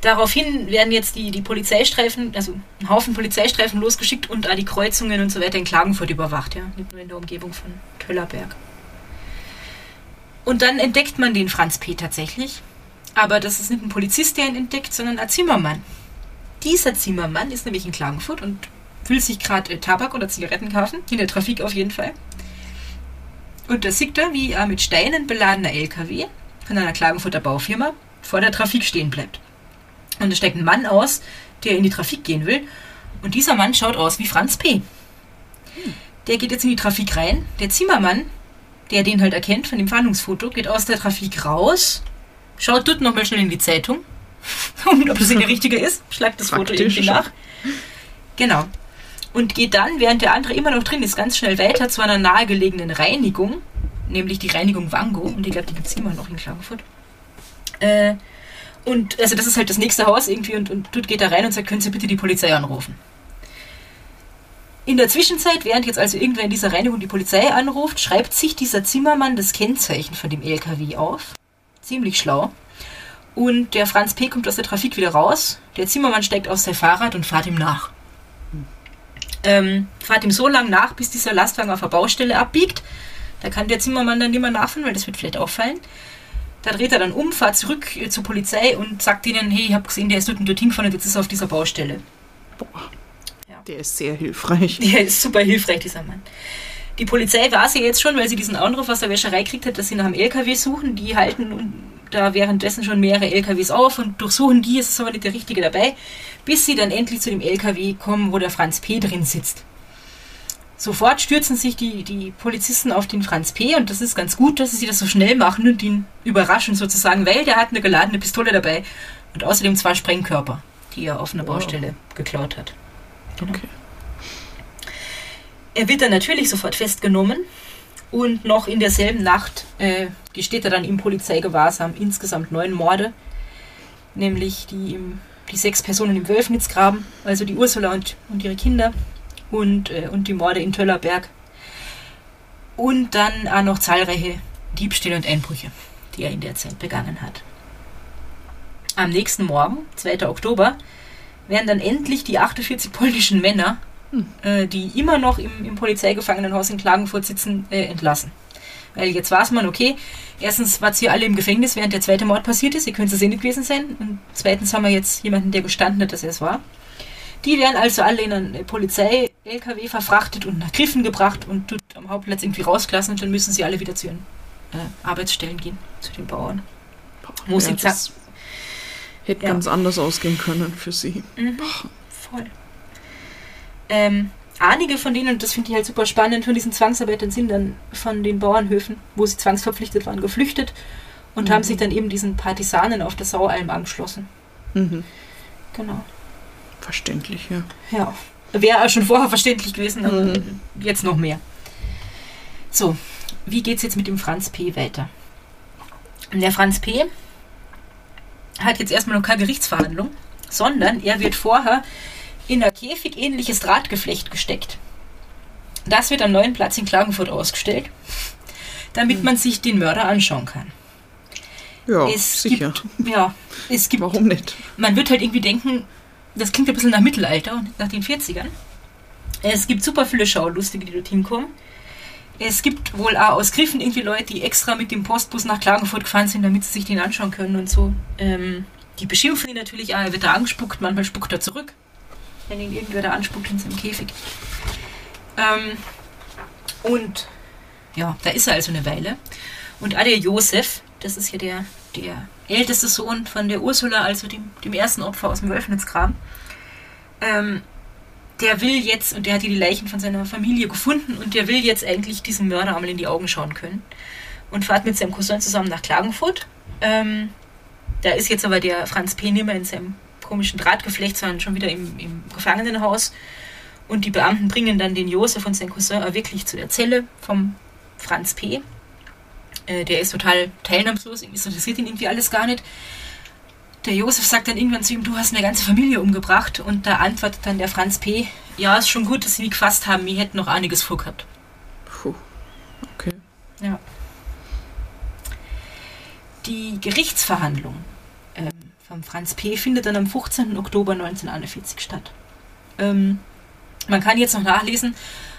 C: Daraufhin werden jetzt die, die Polizeistreifen, also ein Haufen Polizeistreifen losgeschickt und all die Kreuzungen und so weiter in Klagenfurt überwacht, ja. Nicht nur in der Umgebung von Töllerberg. Und dann entdeckt man den Franz P. tatsächlich. Aber das ist nicht ein Polizist, der ihn entdeckt, sondern ein Zimmermann. Dieser Zimmermann ist nämlich in Klagenfurt und will sich gerade äh, Tabak oder Zigaretten kaufen. In der Trafik auf jeden Fall. Und da sieht er, wie er mit Steinen beladener LKW von einer Klagenfurter Baufirma vor der Trafik stehen bleibt. Und da steigt ein Mann aus, der in die Trafik gehen will. Und dieser Mann schaut aus wie Franz P. Der geht jetzt in die Trafik rein. Der Zimmermann, der den halt erkennt von dem Fahndungsfoto, geht aus der Trafik raus, schaut dort nochmal schnell in die Zeitung, und ob das der richtige ist, schlagt das Foto
D: Praktisch
C: irgendwie
D: schon.
C: nach. Genau. Und geht dann, während der andere immer noch drin ist, ganz schnell weiter zu einer nahegelegenen Reinigung, nämlich die Reinigung Wango. Und ich glaube, die gibt es immer noch in Klagenfurt. Äh, und also das ist halt das nächste Haus irgendwie und, und dort geht er rein und sagt, können Sie bitte die Polizei anrufen. In der Zwischenzeit, während jetzt also irgendwer in dieser Reinigung die Polizei anruft, schreibt sich dieser Zimmermann das Kennzeichen von dem LKW auf. Ziemlich schlau. Und der Franz P. kommt aus der Trafik wieder raus. Der Zimmermann steigt aus sein Fahrrad und fährt ihm nach. ähm, fahrt ihm so lange nach, bis dieser Lastwagen auf der Baustelle abbiegt. Da kann der Zimmermann dann nicht mehr nachfahren, weil das wird vielleicht auffallen. Da dreht er dann um, fährt zurück äh, zur Polizei und sagt ihnen, hey, ich habe gesehen, der ist dort und dorthin gefahren und jetzt ist er auf dieser Baustelle.
D: Boah. Ja. Der ist sehr hilfreich.
C: Der ist super hilfreich, dieser Mann. Die Polizei weiß ja jetzt schon, weil sie diesen Anruf aus der Wäscherei gekriegt hat, dass sie nach einem LKW suchen. Die halten da währenddessen schon mehrere LKWs auf und durchsuchen die, ist aber nicht der richtige dabei, bis sie dann endlich zu dem LKW kommen, wo der Franz P. drin sitzt. Sofort stürzen sich die, die Polizisten auf den Franz P. und das ist ganz gut, dass sie das so schnell machen und ihn überraschen sozusagen, weil der hat eine geladene Pistole dabei und außerdem zwei Sprengkörper, die er auf einer Baustelle geklaut hat. Genau. Okay. Er wird dann natürlich sofort festgenommen und noch in derselben Nacht äh, gesteht er dann im Polizeigewahrsam insgesamt neun Morde, nämlich die, im, die sechs Personen im Wölfnitzgraben, also die Ursula und, und ihre Kinder und, äh, und die Morde in Töllerberg. Und dann auch noch zahlreiche Diebstähle und Einbrüche, die er in der Zeit begangen hat. Am nächsten Morgen, 2. Oktober, werden dann endlich die 48 polnischen Männer äh, die immer noch im, im Polizeigefangenenhaus in Klagenfurt sitzen, äh, entlassen. Weil jetzt weiß man, okay, erstens war sie alle im Gefängnis, während der zweite Mord passiert ist, ihr könnt es eh nicht gewesen sein. Und zweitens haben wir jetzt jemanden, der gestanden hat, dass er es war. Die werden also alle in einen Polizei-LKW verfrachtet und nach Griffen gebracht und dort am Hauptplatz irgendwie rausgelassen und dann müssen sie alle wieder zu ihren äh, Arbeitsstellen gehen, zu den Bauern.
D: Wo ja, sie das hätte ja. ganz anders ausgehen können für sie.
C: Mhm, voll. Ähm, einige von denen, und das finde ich halt super spannend, von diesen Zwangsarbeitern sind dann von den Bauernhöfen, wo sie zwangsverpflichtet waren, geflüchtet und mhm. haben sich dann eben diesen Partisanen auf der Saualm angeschlossen. Mhm. Genau.
D: Verständlich, ja.
C: Ja. Wäre auch schon vorher verständlich gewesen, aber mhm. jetzt noch mehr. So, wie geht es jetzt mit dem Franz P. weiter? Der Franz P. hat jetzt erstmal noch keine Gerichtsverhandlung, sondern er wird vorher in ein käfigähnliches Drahtgeflecht gesteckt. Das wird am neuen Platz in Klagenfurt ausgestellt, damit hm. man sich den Mörder anschauen kann.
D: Ja, es sicher.
C: Gibt, ja, es gibt.
D: Warum nicht?
C: Man wird halt irgendwie denken, das klingt ein bisschen nach Mittelalter, nach den 40ern. Es gibt super viele Schaulustige, die dort hinkommen. Es gibt wohl auch aus Griffen irgendwie Leute, die extra mit dem Postbus nach Klagenfurt gefahren sind, damit sie sich den anschauen können und so. Ähm, die beschimpfen ihn natürlich er wird da angespuckt, manchmal spuckt er zurück wenn ihn irgendwer da anspuckt in seinem Käfig. Ähm, und ja, da ist er also eine Weile. Und auch Josef, das ist ja der, der älteste Sohn von der Ursula, also dem, dem ersten Opfer aus dem Wölfnitzgraben, ähm, der will jetzt, und der hat hier die Leichen von seiner Familie gefunden, und der will jetzt eigentlich diesem Mörder einmal in die Augen schauen können. Und fährt mit seinem Cousin zusammen nach Klagenfurt. Ähm, da ist jetzt aber der Franz P. nimmer in seinem komischen Drahtgeflecht, sondern schon wieder im, im Gefangenenhaus. Und die Beamten bringen dann den Josef und seinen Cousin wirklich zu der Zelle vom Franz P. Äh, der ist total teilnahmslos, es interessiert ihn irgendwie alles gar nicht. Der Josef sagt dann irgendwann zu ihm, du hast eine ganze Familie umgebracht. Und da antwortet dann der Franz P., ja, ist schon gut, dass sie mich gefasst haben, wir hätten noch einiges vorgehabt.
D: Puh, okay.
C: Ja. Die Gerichtsverhandlung ähm, vom Franz P. findet dann am 15. Oktober 1941 statt. Ähm, man kann jetzt noch nachlesen,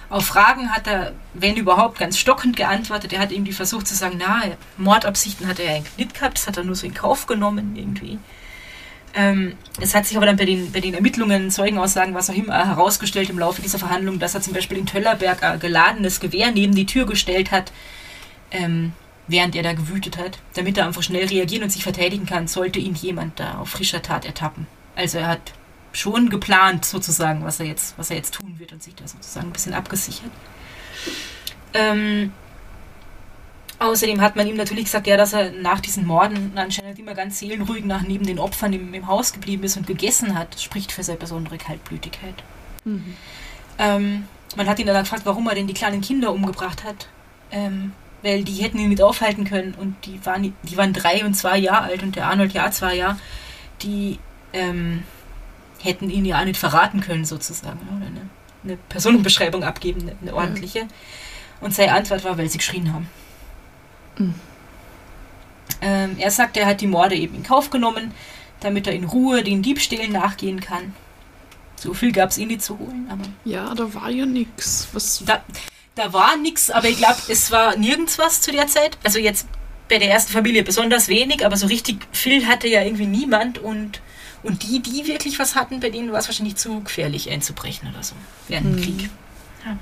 C: auf Fragen hat er, wenn überhaupt, ganz stockend geantwortet. Er hat irgendwie versucht zu sagen, na, Mordabsichten hat er eigentlich nicht gehabt, das hat er nur so in Kauf genommen irgendwie. Ähm, es hat sich aber dann bei den, bei den Ermittlungen, Zeugenaussagen, was auch immer, herausgestellt im Laufe dieser Verhandlung, dass er zum Beispiel in Töllerberg ein geladenes Gewehr neben die Tür gestellt hat. Ähm, während er da gewütet hat, damit er einfach schnell reagieren und sich verteidigen kann, sollte ihn jemand da auf frischer Tat ertappen. Also er hat schon geplant, sozusagen, was er jetzt, was er jetzt tun wird und sich da sozusagen ein bisschen abgesichert. Ähm, außerdem hat man ihm natürlich gesagt, ja, dass er nach diesen Morden anscheinend immer ganz seelenruhig nach neben den Opfern im, im Haus geblieben ist und gegessen hat. Das spricht für seine besondere Kaltblütigkeit. Mhm. Ähm, man hat ihn dann gefragt, warum er denn die kleinen Kinder umgebracht hat. Ähm, weil die hätten ihn nicht aufhalten können und die waren, die waren drei und zwei Jahre alt und der Arnold ja zwei Jahre, die ähm, hätten ihn ja auch nicht verraten können sozusagen oder eine, eine Personenbeschreibung abgeben, eine, eine ordentliche. Mhm. Und seine Antwort war, weil sie geschrien haben. Mhm. Ähm, er sagt, er hat die Morde eben in Kauf genommen, damit er in Ruhe den Diebstählen nachgehen kann. So viel gab es eh nicht zu holen. Aber
D: Ja, da war ja nix. Was,
C: da, da war nichts, aber ich glaube, es war nirgends was zu der Zeit. Also jetzt bei der ersten Familie besonders wenig, aber so richtig viel hatte ja irgendwie niemand und, und die, die wirklich was hatten, bei denen war es wahrscheinlich zu gefährlich einzubrechen oder so während dem Krieg.
D: ja.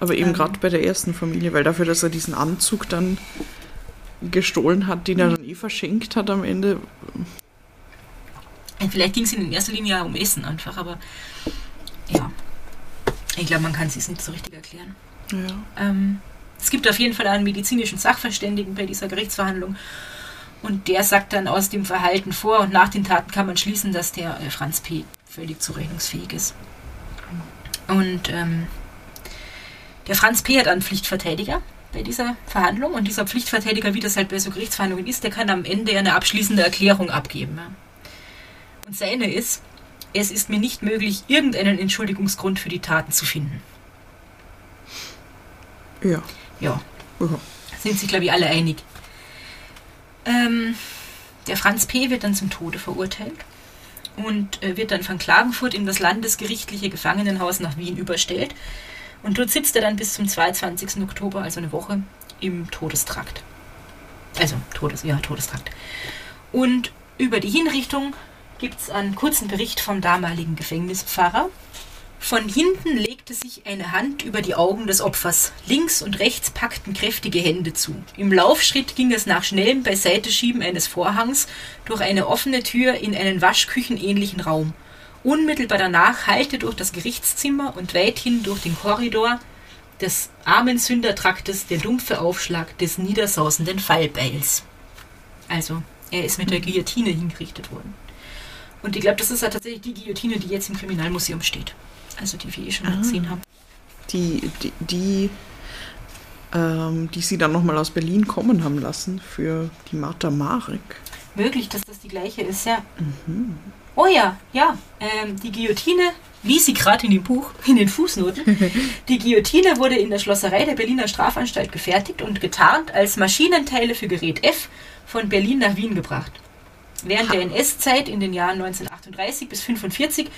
D: Aber eben
C: Ähm.
D: gerade bei der ersten Familie, weil dafür, dass er diesen Anzug dann gestohlen hat, den er dann eh verschenkt hat am Ende.
C: Vielleicht ging es in erster Linie ja um Essen einfach, aber ja. Ich glaube, man kann es sich nicht so richtig erklären.
D: Ja.
C: Ähm, es gibt auf jeden Fall einen medizinischen Sachverständigen bei dieser Gerichtsverhandlung. Und der sagt dann aus dem Verhalten vor und nach den Taten kann man schließen, dass der äh, Franz P. völlig zurechnungsfähig ist. Und ähm, der Franz P. hat einen Pflichtverteidiger bei dieser Verhandlung. Und dieser Pflichtverteidiger, wie das halt bei so Gerichtsverhandlungen ist, der kann am Ende eine abschließende Erklärung abgeben. Und seine ist, es ist mir nicht möglich, irgendeinen Entschuldigungsgrund für die Taten zu finden.
D: Ja.
C: Ja,
D: ja.
C: sind sich, glaube ich, alle einig. Ähm, der Franz P. wird dann zum Tode verurteilt und äh, wird dann von Klagenfurt in das landesgerichtliche Gefangenenhaus nach Wien überstellt. Und dort sitzt er dann bis zum 22. Oktober, also eine Woche, im Todestrakt. Also, Todes, ja, Todestrakt. Und über die Hinrichtung gibt es einen kurzen Bericht vom damaligen Gefängnispfarrer. Von hinten legte sich eine Hand über die Augen des Opfers. Links und rechts packten kräftige Hände zu. Im Laufschritt ging es nach schnellem Beiseiteschieben eines Vorhangs durch eine offene Tür in einen waschküchenähnlichen Raum. Unmittelbar danach hallte durch das Gerichtszimmer und weithin durch den Korridor des armen Sündertraktes der dumpfe Aufschlag des niedersausenden Fallbeils. Also, er ist mit der Guillotine hingerichtet worden. Und ich glaube, das ist ja tatsächlich die Guillotine, die jetzt im Kriminalmuseum steht. Also die wir eh schon
D: Ah.
C: gesehen haben.
D: Die, die, die, ähm, die sie dann nochmal aus Berlin kommen haben lassen für die Martha Marek.
C: Möglich, dass das die gleiche ist, ja. Oh ja, ja. Ähm, die Guillotine, wie sie gerade in dem Buch, in den Fußnoten, *laughs* die Guillotine wurde in der Schlosserei der Berliner Strafanstalt gefertigt und getarnt als Maschinenteile für Gerät F von Berlin nach Wien gebracht. Während der NS-Zeit in den Jahren 1938 bis 1945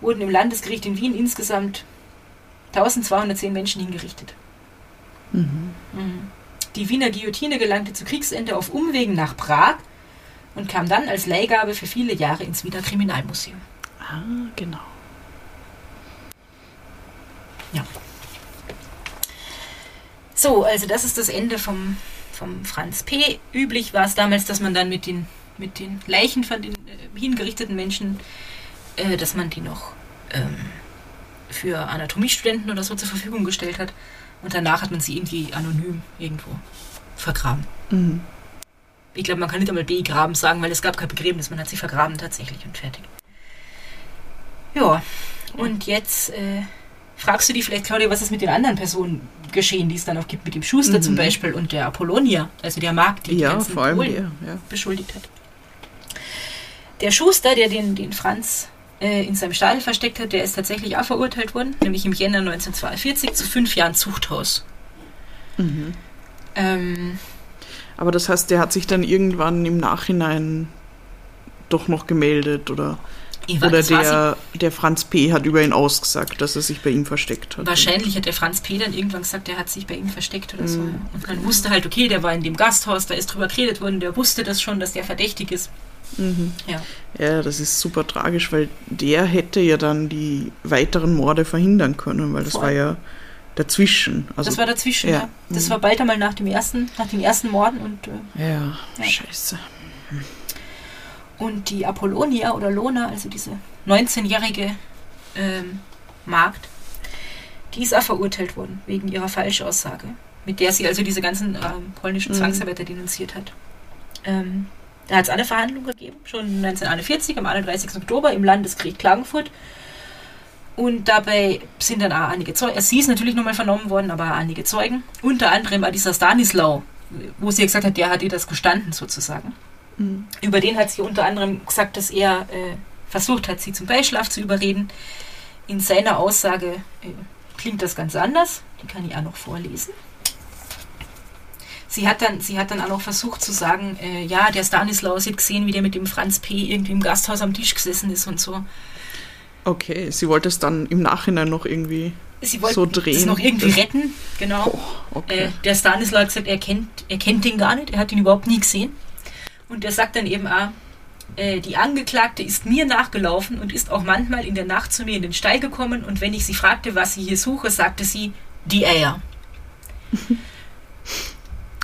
C: wurden im Landesgericht in Wien insgesamt 1210 Menschen hingerichtet. Mhm. Die Wiener Guillotine gelangte zu Kriegsende auf Umwegen nach Prag und kam dann als Leihgabe für viele Jahre ins Wiener Kriminalmuseum.
D: Ah, genau.
C: Ja. So, also das ist das Ende vom, vom Franz P. Üblich war es damals, dass man dann mit den, mit den Leichen von den äh, hingerichteten Menschen, äh, dass man die noch ähm, für Anatomiestudenten oder so zur Verfügung gestellt hat. Und danach hat man sie irgendwie anonym irgendwo vergraben.
D: Mhm.
C: Ich glaube, man kann nicht einmal begraben sagen, weil es gab kein Begräbnis. Man hat sie vergraben tatsächlich und fertig. Ja, und jetzt äh, fragst du dich vielleicht, Claudia, was ist mit den anderen Personen geschehen, die es dann auch gibt, mit dem Schuster
D: Mhm.
C: zum Beispiel und der Apollonia, also der Magd, die die
D: Ja,
C: ganzen
D: vor allem
C: Polen
D: der. Ja.
C: beschuldigt hat. Der Schuster, der den, den Franz äh, in seinem Stadel versteckt hat, der ist tatsächlich auch verurteilt worden, nämlich im Jänner 1942 zu fünf Jahren Zuchthaus.
D: Mhm.
C: Ähm,
D: Aber das heißt, der hat sich dann irgendwann im Nachhinein doch noch gemeldet oder,
C: war-
D: oder der, der Franz P. hat über ihn ausgesagt, dass er sich bei ihm versteckt hat.
C: Wahrscheinlich hat der Franz P. dann irgendwann gesagt, der hat sich bei ihm versteckt oder so.
D: Mhm.
C: Und man wusste halt, okay, der war in dem Gasthaus, da ist drüber geredet worden, der wusste das schon, dass der verdächtig ist.
D: Mhm.
C: Ja.
D: Ja, das ist super tragisch, weil der hätte ja dann die weiteren Morde verhindern können, weil das
C: Voll.
D: war ja dazwischen. Also,
C: das war dazwischen, ja.
D: ja.
C: Das
D: Mhm.
C: war bald einmal nach dem ersten, nach den ersten Morden und, äh,
D: ja,
C: Ja.
D: scheiße.
C: und die Apollonia oder Lona, also diese 19-jährige ähm, Magd, die ist auch verurteilt worden wegen ihrer Falschaussage, mit der sie also diese ganzen ähm, polnischen
D: Mhm.
C: Zwangsarbeiter denunziert hat. Ähm, da hat es eine Verhandlung gegeben, schon 1941, am 31. Oktober im Landesgericht Klagenfurt. Und dabei sind dann auch einige Zeugen, sie ist natürlich nochmal vernommen worden, aber auch einige Zeugen, unter anderem auch dieser Stanislau, wo sie gesagt hat, der hat ihr das gestanden sozusagen.
D: Mhm.
C: Über den hat sie unter anderem gesagt, dass er äh, versucht hat, sie zum Beischlaf zu überreden. In seiner Aussage äh, klingt das ganz anders. Die kann ich auch noch vorlesen. Sie hat dann, sie hat dann auch noch versucht zu sagen, äh, ja, der Stanislaus hat gesehen, wie der mit dem Franz P. irgendwie im Gasthaus am Tisch gesessen ist und so.
D: Okay, sie wollte es dann im Nachhinein noch irgendwie
C: Sie wollte
D: so drehen.
C: es noch irgendwie
D: Das-
C: retten, genau.
D: Oh, okay.
C: Äh, der Stanislaw hat gesagt, er kennt, er kennt ihn gar nicht, er hat ihn überhaupt nie gesehen. Und er sagt dann eben auch, äh, die Angeklagte ist mir nachgelaufen und ist auch manchmal in der Nacht zu mir in den Stall gekommen und wenn ich sie fragte, was sie hier suche, sagte sie, die Eier. *laughs*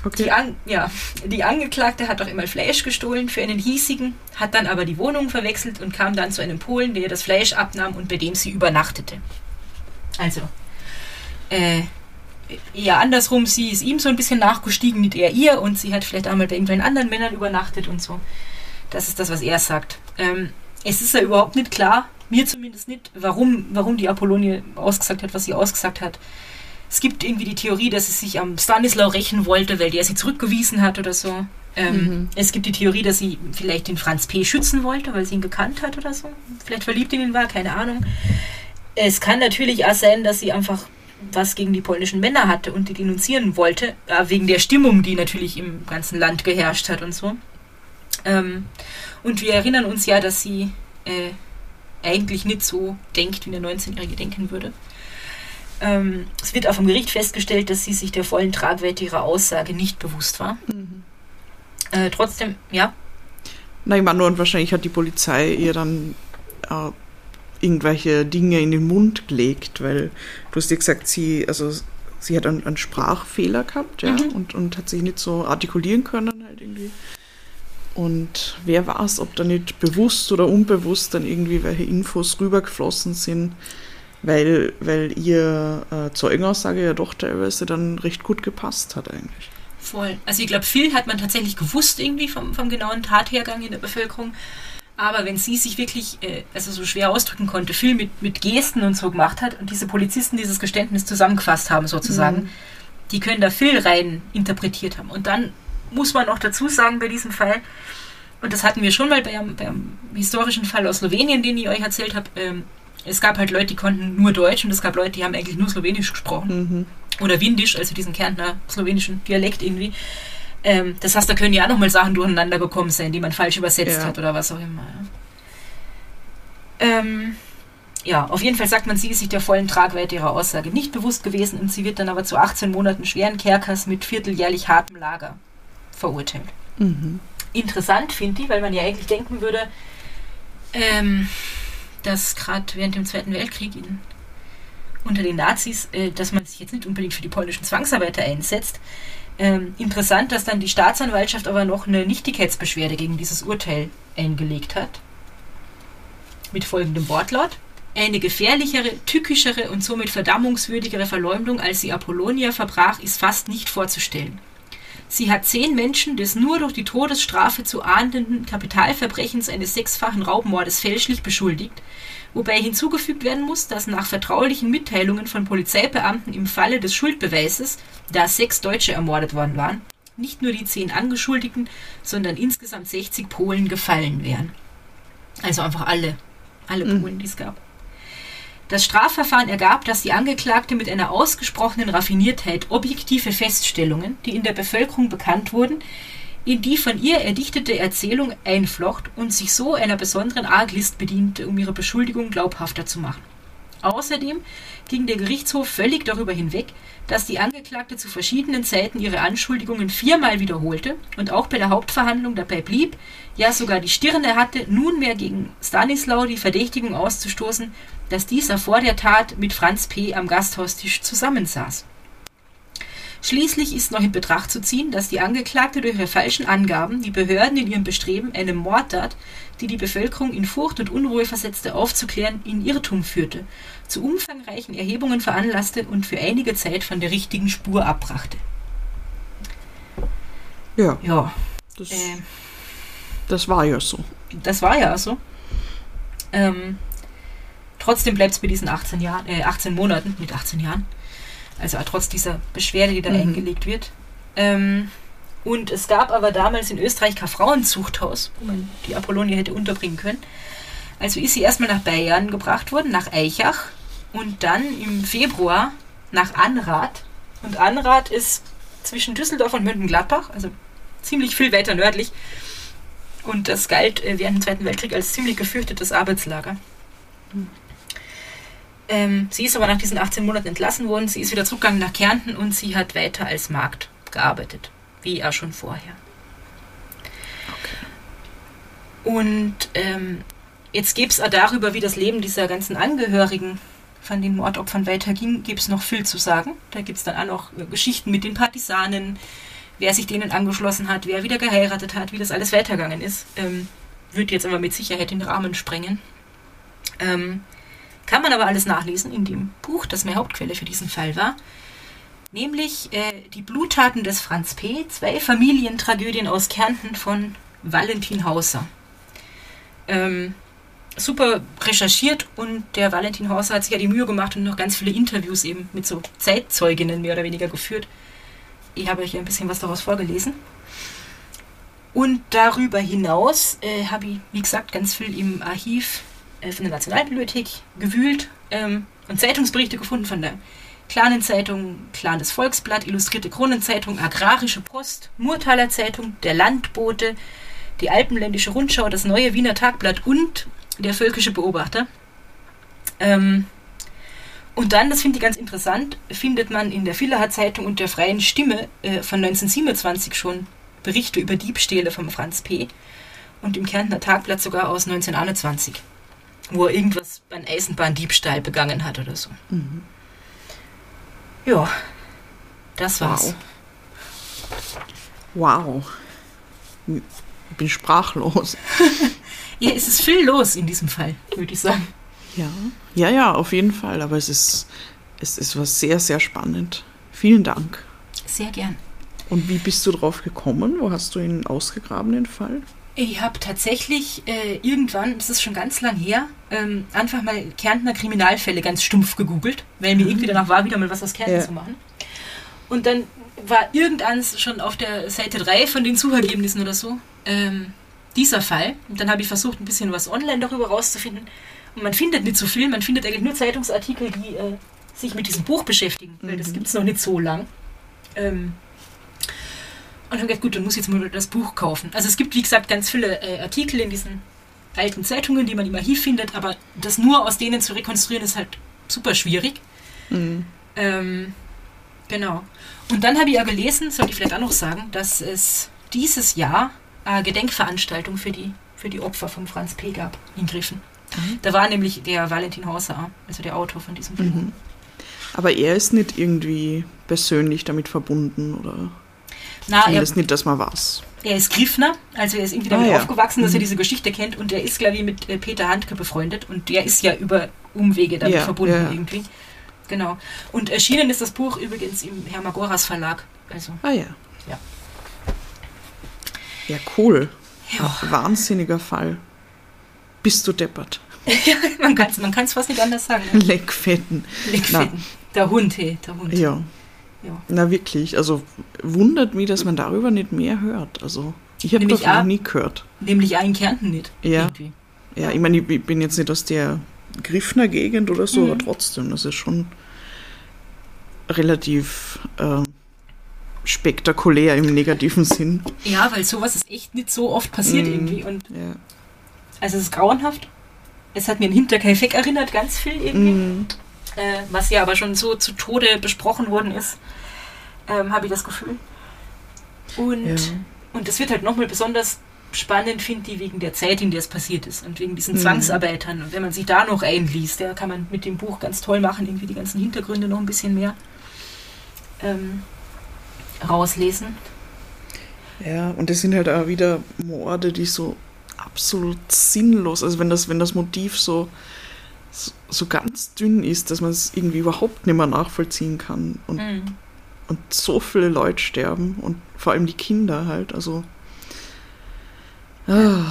D: okay.
C: Die, An ja, die Angeklagte hat auch immer Fleisch gestohlen für einen hiesigen, hat dann aber die Wohnung verwechselt und kam dann zu einem Polen, der ihr das Fleisch abnahm und bei dem sie übernachtete. Also, äh, eher andersrum, sie ist ihm so ein bisschen nachgestiegen, nicht er ihr und sie hat vielleicht einmal bei irgendwelchen anderen Männern übernachtet und so. Das ist das, was er sagt. Ähm, es ist ja überhaupt nicht klar, mir zumindest nicht, warum, warum die Apollonie ausgesagt hat, was sie ausgesagt hat. Es gibt irgendwie die Theorie, dass sie sich am Stanislaw rächen wollte, weil der sie zurückgewiesen hat oder so. Ähm, Es gibt die Theorie, dass sie vielleicht den Franz P. schützen wollte, weil sie ihn gekannt hat oder so. Vielleicht verliebt in ihn war, keine Ahnung. Es kann natürlich auch sein, dass sie einfach was gegen die polnischen Männer hatte und die denunzieren wollte, äh, wegen der Stimmung, die natürlich im ganzen Land geherrscht hat und so. Ähm, und wir erinnern uns ja, dass sie äh, eigentlich nicht so denkt, wie eine 19-Jährige denken würde. Ähm, es wird auch vom Gericht festgestellt, dass sie sich der vollen Tragweite ihrer Aussage nicht bewusst war. Äh, trotzdem, ja,
D: Na, ich meine, nur und wahrscheinlich hat die Polizei ihr dann äh, irgendwelche Dinge in den Mund gelegt, weil du hast ja gesagt, sie, also sie hat einen, einen Sprachfehler gehabt, ja,
C: Mhm.
D: und, und hat sich nicht so artikulieren können halt irgendwie. Und wer weiß, ob da nicht bewusst oder unbewusst dann irgendwie welche Infos rübergeflossen sind, weil, weil ihr äh, Zeugenaussage ja doch teilweise dann recht gut gepasst hat eigentlich.
C: Voll. Also ich glaube, viel hat man tatsächlich gewusst irgendwie vom, vom genauen Tathergang in der Bevölkerung. Aber wenn sie sich wirklich, äh, also so schwer ausdrücken konnte, viel mit, mit Gesten und so gemacht hat und diese Polizisten dieses Geständnis zusammengefasst haben sozusagen, die können da viel rein interpretiert haben. Und dann muss man auch dazu sagen bei diesem Fall, und das hatten wir schon mal bei einem, bei einem historischen Fall aus Slowenien, den ich euch erzählt habe, ähm, es gab halt Leute, die konnten nur Deutsch und es gab Leute, die haben eigentlich nur Slowenisch gesprochen oder Windisch, also diesen Kärntner slowenischen Dialekt irgendwie. Ähm, das heißt, da können ja auch nochmal Sachen durcheinander gekommen sein, die man falsch übersetzt
D: Ja.
C: hat oder was auch immer. Ja. Ähm, ja, auf jeden Fall sagt man, sie ist sich der vollen Tragweite ihrer Aussage nicht bewusst gewesen und sie wird dann aber zu 18 Monaten schweren Kerkers mit vierteljährlich hartem Lager verurteilt. Interessant finde ich, weil man ja eigentlich denken würde, ähm, dass gerade während dem Zweiten Weltkrieg in, unter den Nazis, äh, dass man sich jetzt nicht unbedingt für die polnischen Zwangsarbeiter einsetzt. Ähm, interessant, dass dann die Staatsanwaltschaft aber noch eine Nichtigkeitsbeschwerde gegen dieses Urteil eingelegt hat. Mit folgendem Wortlaut. Eine gefährlichere, tückischere und somit verdammungswürdigere Verleumdung, als sie Apollonia verbrach, ist fast nicht vorzustellen. Sie hat zehn Menschen des nur durch die Todesstrafe zu ahndenden Kapitalverbrechens eines sechsfachen Raubmordes fälschlich beschuldigt, wobei hinzugefügt werden muss, dass nach vertraulichen Mitteilungen von Polizeibeamten im Falle des Schuldbeweises, da sechs Deutsche ermordet worden waren, nicht nur die zehn Angeschuldigten, sondern insgesamt 60 Polen gefallen wären. Also einfach alle, alle Polen, die es gab. Das Strafverfahren ergab, dass die Angeklagte mit einer ausgesprochenen Raffiniertheit objektive Feststellungen, die in der Bevölkerung bekannt wurden, in die von ihr erdichtete Erzählung einflocht und sich so einer besonderen Arglist bediente, um ihre Beschuldigung glaubhafter zu machen. Außerdem ging der Gerichtshof völlig darüber hinweg, dass die Angeklagte zu verschiedenen Zeiten ihre Anschuldigungen viermal wiederholte und auch bei der Hauptverhandlung dabei blieb, ja sogar die Stirne hatte, nunmehr gegen Stanislau die Verdächtigung auszustoßen, dass dieser vor der Tat mit Franz P. am Gasthaustisch zusammensaß. Schließlich ist noch in Betracht zu ziehen, dass die Angeklagte durch ihre falschen Angaben die Behörden in ihrem Bestreben, eine Mordtat, die die Bevölkerung in Furcht und Unruhe versetzte, aufzuklären, in Irrtum führte, zu umfangreichen Erhebungen veranlasste und für einige Zeit von der richtigen Spur abbrachte.
D: Ja,
C: Ja,
D: das,
C: äh,
D: das war ja so.
C: das war ja so. Ähm, trotzdem bleibt es bei diesen 18 Jahren, äh, 18 Monaten, mit 18 Jahren. Also trotz dieser Beschwerde, die da
D: Mhm.
C: eingelegt wird. Ähm, und es gab aber damals in Österreich kein Frauenzuchthaus, wo man die Apollonie hätte unterbringen können. Also ist sie erstmal nach Bayern gebracht worden, nach Eichach und dann im Februar nach Anrath. Und Anrath ist zwischen Düsseldorf und Mönchengladbach, also ziemlich viel weiter nördlich. Und das galt äh, während dem Zweiten Weltkrieg als ziemlich gefürchtetes Arbeitslager. Ähm, sie ist aber nach diesen 18 Monaten entlassen worden. Sie ist wieder zurückgegangen nach Kärnten und sie hat weiter als Magd gearbeitet, wie auch schon vorher. Und ähm, jetzt gibt es auch darüber, wie das Leben dieser ganzen Angehörigen von den Mordopfern weiterging, gibt es noch viel zu sagen. Da gibt es dann auch noch Geschichten mit den Partisanen, wer sich denen angeschlossen hat, wer wieder geheiratet hat, wie das alles weitergegangen ist. Ähm, wird jetzt aber mit Sicherheit den Rahmen sprengen. Ähm, kann man aber alles nachlesen in dem Buch, das meine Hauptquelle für diesen Fall war. Nämlich äh, die Bluttaten des Franz P., zwei Familientragödien aus Kärnten von Valentin Hauser. Ähm, super recherchiert und der Valentin Hauser hat sich ja die Mühe gemacht und noch ganz viele Interviews eben mit so Zeitzeuginnen mehr oder weniger geführt. Ich habe euch ein bisschen was daraus vorgelesen. Und darüber hinaus äh, habe ich, wie gesagt, ganz viel im Archiv von der Nationalbibliothek gewühlt ähm, und Zeitungsberichte gefunden von der Clanenzeitung, Clan des Volksblatt, Illustrierte Kronenzeitung, Agrarische Post, Murtaler Zeitung, der Landbote, die Alpenländische Rundschau, das Neue Wiener Tagblatt und der Völkische Beobachter. Ähm, und dann, das finde ich ganz interessant, findet man in der Villacher Zeitung und der Freien Stimme äh, von 1927 schon Berichte über Diebstähle vom Franz P. Und im Kärntner Tagblatt sogar aus 1921, wo er irgendwas beim Eisenbahndiebstahl begangen hat oder so. Mhm. Ja, das war's.
D: Wow. wow. Ich bin sprachlos. *laughs*
C: ja, es ist viel los in diesem Fall, würde ich sagen.
D: Ja, ja, ja, auf jeden Fall. Aber es ist, es ist was sehr, sehr spannend. Vielen Dank.
C: Sehr gern.
D: Und wie bist du drauf gekommen? Wo hast du ihn ausgegraben, den Fall?
C: Ich habe tatsächlich äh, irgendwann, das ist schon ganz lang her, ähm, einfach mal Kärntner Kriminalfälle ganz stumpf gegoogelt, weil mir mhm. irgendwie danach war, wieder mal was aus Kärnten ja. zu machen. Und dann war irgendeins schon auf der Seite 3 von den Suchergebnissen oder so ähm, dieser Fall. Und dann habe ich versucht, ein bisschen was online darüber rauszufinden. Und man findet nicht so viel, man findet eigentlich nur Zeitungsartikel, die äh, sich mit diesem Buch beschäftigen, weil mhm. das gibt es noch nicht so lang. Ähm, und habe gedacht, gut, dann muss ich jetzt mal das Buch kaufen. Also es gibt, wie gesagt, ganz viele äh, Artikel in diesen alten Zeitungen, die man im Archiv findet, aber das nur aus denen zu rekonstruieren, ist halt super schwierig. Mhm. Ähm, genau. Und dann habe ich ja gelesen, sollte ich vielleicht auch noch sagen, dass es dieses Jahr eine Gedenkveranstaltung für die, für die Opfer von Franz P. gab in Griffen. Mhm. Da war nämlich der Valentin Hauser, also der Autor von diesem Buch. Mhm.
D: Aber er ist nicht irgendwie persönlich damit verbunden, oder? Na, Zumindest er, nicht, dass man was.
C: Er ist Griffner, also er ist irgendwie damit ah, ja. aufgewachsen, dass mhm. er diese Geschichte kennt und er ist, glaube ich, mit äh, Peter Handke befreundet und der ist ja über Umwege damit ja, verbunden ja. irgendwie. Genau. Und erschienen ist das Buch übrigens im Hermagoras Verlag. Also,
D: ah ja. Ja, ja cool. Ja. Wahnsinniger Fall. Bist du deppert? *laughs*
C: ja, man kann es man fast nicht anders sagen.
D: Ne? Leckfetten.
C: Leckfetten. Der Hund, hey, der Hund.
D: Ja. Ja. Na wirklich, also wundert mich, dass man darüber nicht mehr hört. Also ich habe davon noch nie gehört.
C: Nämlich auch in Kärnten nicht.
D: Ja. Irgendwie. Ja, ich meine, ich bin jetzt nicht aus der Griffner Gegend oder so, mhm. aber trotzdem, das ist schon relativ äh, spektakulär im negativen Sinn.
C: Ja, weil sowas ist echt nicht so oft passiert mhm. irgendwie. Und ja. Also es ist grauenhaft. Es hat mir an Hinterkaifeck erinnert, ganz viel irgendwie. Mhm äh, was ja aber schon so zu Tode besprochen worden ist, ähm, habe ich das Gefühl. Und, ja. und das wird halt nochmal besonders spannend, finde ich, wegen der Zeit, in der es passiert ist und wegen diesen mhm. Zwangsarbeitern. Und wenn man sich da noch einliest, da kann man mit dem Buch ganz toll machen, irgendwie die ganzen Hintergründe noch ein bisschen mehr ähm, rauslesen.
D: Ja, und das sind halt auch wieder Morde, die so absolut sinnlos, also wenn das, wenn das Motiv so so ganz dünn ist, dass man es irgendwie überhaupt nicht mehr nachvollziehen kann. Und, mhm. und so viele Leute sterben und vor allem die Kinder halt. Also.
C: Ah.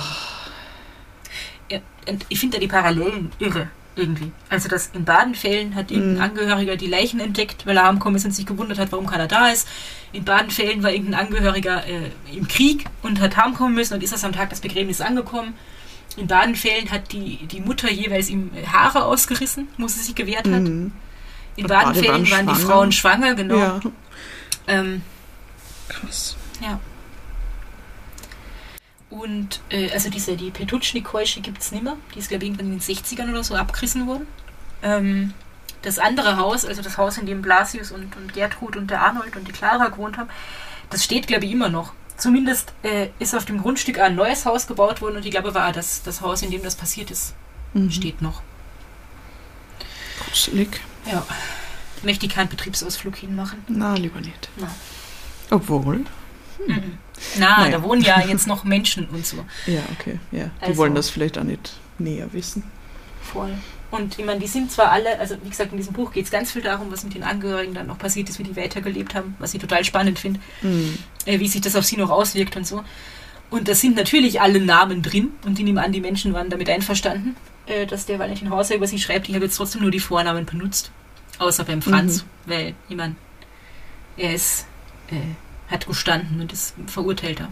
C: Ja, und ich finde da die Parallelen irre irgendwie. Also dass in Badenfällen hat irgendein mhm. Angehöriger die Leichen entdeckt, weil er ist und sich gewundert hat, warum keiner da ist. In Badenfällen war irgendein Angehöriger äh, im Krieg und hat heimkommen müssen und ist erst am Tag des Begräbnisses angekommen. In beiden Fällen hat die, die Mutter jeweils ihm Haare ausgerissen, wo sie sich gewehrt hat. Mhm. In beiden Fällen waren, waren die Frauen schwanger, genau. Ja. Ähm, Krass. Ja. Und äh, also diese, die Petutschnik-Keusche gibt es nicht mehr. Die ist, glaube ich, irgendwann in den 60ern oder so abgerissen worden. Ähm, das andere Haus, also das Haus, in dem Blasius und, und Gertrud und der Arnold und die Clara gewohnt haben, das steht, glaube ich, immer noch. Zumindest äh, ist auf dem Grundstück ein neues Haus gebaut worden und ich glaube, war das, das Haus, in dem das passiert ist,
D: Mhm.
C: steht noch.
D: Gruselig.
C: Ja. Möchte ich keinen Betriebsausflug hinmachen.
D: Na, lieber nicht.
C: Na.
D: Obwohl.
C: Mhm. Na,
D: Naja.
C: da wohnen ja jetzt *laughs* noch Menschen und so.
D: Ja, okay. Ja. Die
C: Also-
D: wollen das vielleicht auch nicht näher wissen.
C: Voll. Und ich meine, die sind zwar alle, also wie gesagt, in diesem Buch geht es ganz viel darum, was mit den Angehörigen dann noch passiert ist, wie die weitergelebt haben, was ich total spannend finde,
D: Mhm.
C: äh, wie sich das auf sie noch auswirkt und so. Und da sind natürlich alle Namen drin und ich nehme an, die Menschen waren damit einverstanden, äh, dass der Valentin Hauser über sie schreibt. Ich habe jetzt trotzdem nur die Vornamen benutzt, außer beim Franz, weil, ich meine, er ist, äh, hat gestanden und ist verurteilter.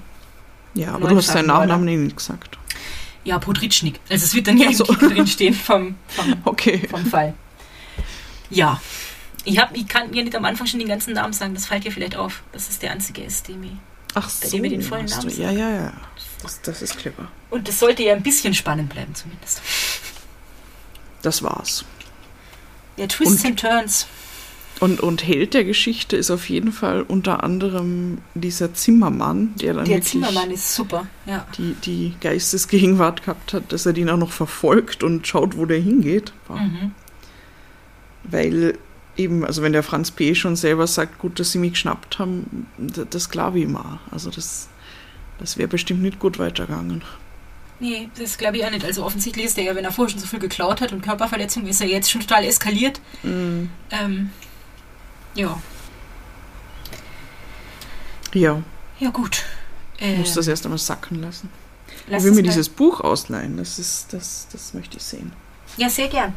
D: Ja, aber du hast seinen Nachnamen nicht gesagt.
C: Ja, Podritschnik. Also es wird dann ja
D: so.
C: Titel *laughs* drin stehen vom, vom *laughs*
D: Okay.
C: vom Fall. Ja. Ich, hab, ich kann mir nicht am Anfang schon den ganzen Namen sagen, das fällt dir vielleicht auf, dass es der einzige ist, dem ich.
D: Ach
C: Bei
D: so.
C: dem wir den vollen Namen
D: du, ja, ja, ja. Das, das ist clever.
C: Und das sollte ja ein bisschen spannend bleiben, zumindest.
D: Das war's.
C: Ja, Twists
D: Und-
C: and Turns.
D: Und, und Held der Geschichte ist auf jeden Fall unter anderem dieser Zimmermann, der dann
C: Der Zimmermann ist super. Ja.
D: die, die Geistesgegenwart gehabt hat, dass er den auch noch verfolgt und schaut, wo der hingeht.
C: Mhm.
D: Weil eben, also wenn der Franz P. schon selber sagt, gut, dass sie mich geschnappt haben, das glaube ich mal. Also das, das wäre bestimmt nicht gut weitergegangen.
C: Nee, das glaube ich auch nicht. Also offensichtlich ist er ja, wenn er vorher schon so viel geklaut hat und Körperverletzung, ist er jetzt schon total eskaliert.
D: Mm,
C: Ähm, ja.
D: ja,
C: Ja, gut.
D: ich
C: Ähm,
D: muss das erst einmal sacken lassen.
C: lass
D: ich will mir
C: mal-
D: dieses Buch ausleihen. Das ist, das, das möchte ich sehen.
C: Ja, sehr gern.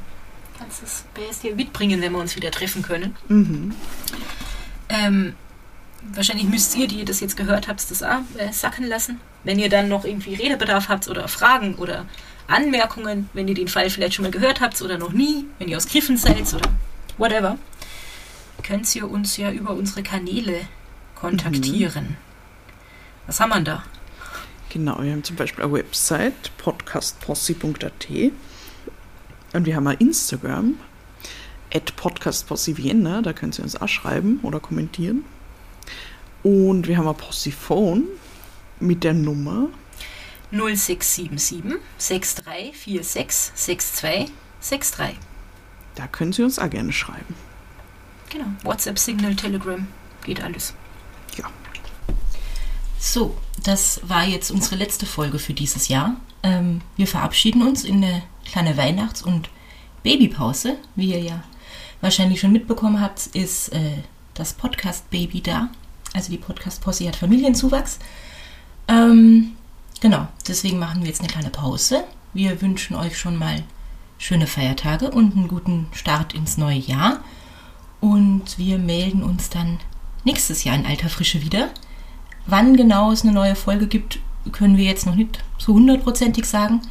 C: Kannst es dir mitbringen, wenn wir uns wieder treffen können.
D: Mhm.
C: Ähm, wahrscheinlich müsst ihr, die ihr das jetzt gehört habt, das auch äh, sacken lassen. Wenn ihr dann noch irgendwie Redebedarf habt oder Fragen oder Anmerkungen, wenn ihr den Fall vielleicht schon mal gehört habt oder noch nie, wenn ihr aus Griffen seid oder whatever, könnt ihr uns ja über unsere Kanäle kontaktieren. Was haben wir da?
D: Genau, wir haben zum Beispiel eine Website, podcastposse.at. Und wir haben ein Instagram, at podcastposse da könnt ihr uns auch schreiben oder kommentieren. Und wir haben ein Possiphone mit der Nummer
C: 0677 6346 6263.
D: Da können Sie uns auch gerne schreiben.
C: Genau. WhatsApp, Signal, Telegram, geht alles.
D: Ja.
A: So, das war jetzt unsere letzte Folge für dieses Jahr. Ähm, wir verabschieden uns in eine kleine Weihnachts- und Babypause. Wie ihr ja wahrscheinlich schon mitbekommen habt, ist äh, das Podcast-Baby da. Also die Podcast-Posse hat Familienzuwachs. Ähm, genau, deswegen machen wir jetzt eine kleine Pause. Wir wünschen euch schon mal schöne Feiertage und einen guten Start ins neue Jahr. Und wir melden uns dann nächstes Jahr in alter Frische wieder. Wann genau es eine neue Folge gibt, können wir jetzt noch nicht so hundertprozentig sagen.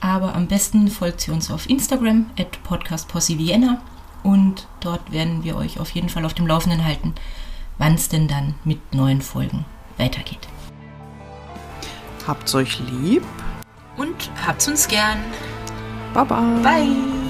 A: Aber am besten folgt ihr uns auf Instagram at podcastpossevienna und dort werden wir euch auf jeden Fall auf dem Laufenden halten, wann es denn dann mit neuen Folgen weitergeht.
D: Habt's euch lieb.
C: Und habt's uns gern.
D: Baba.
C: Bye.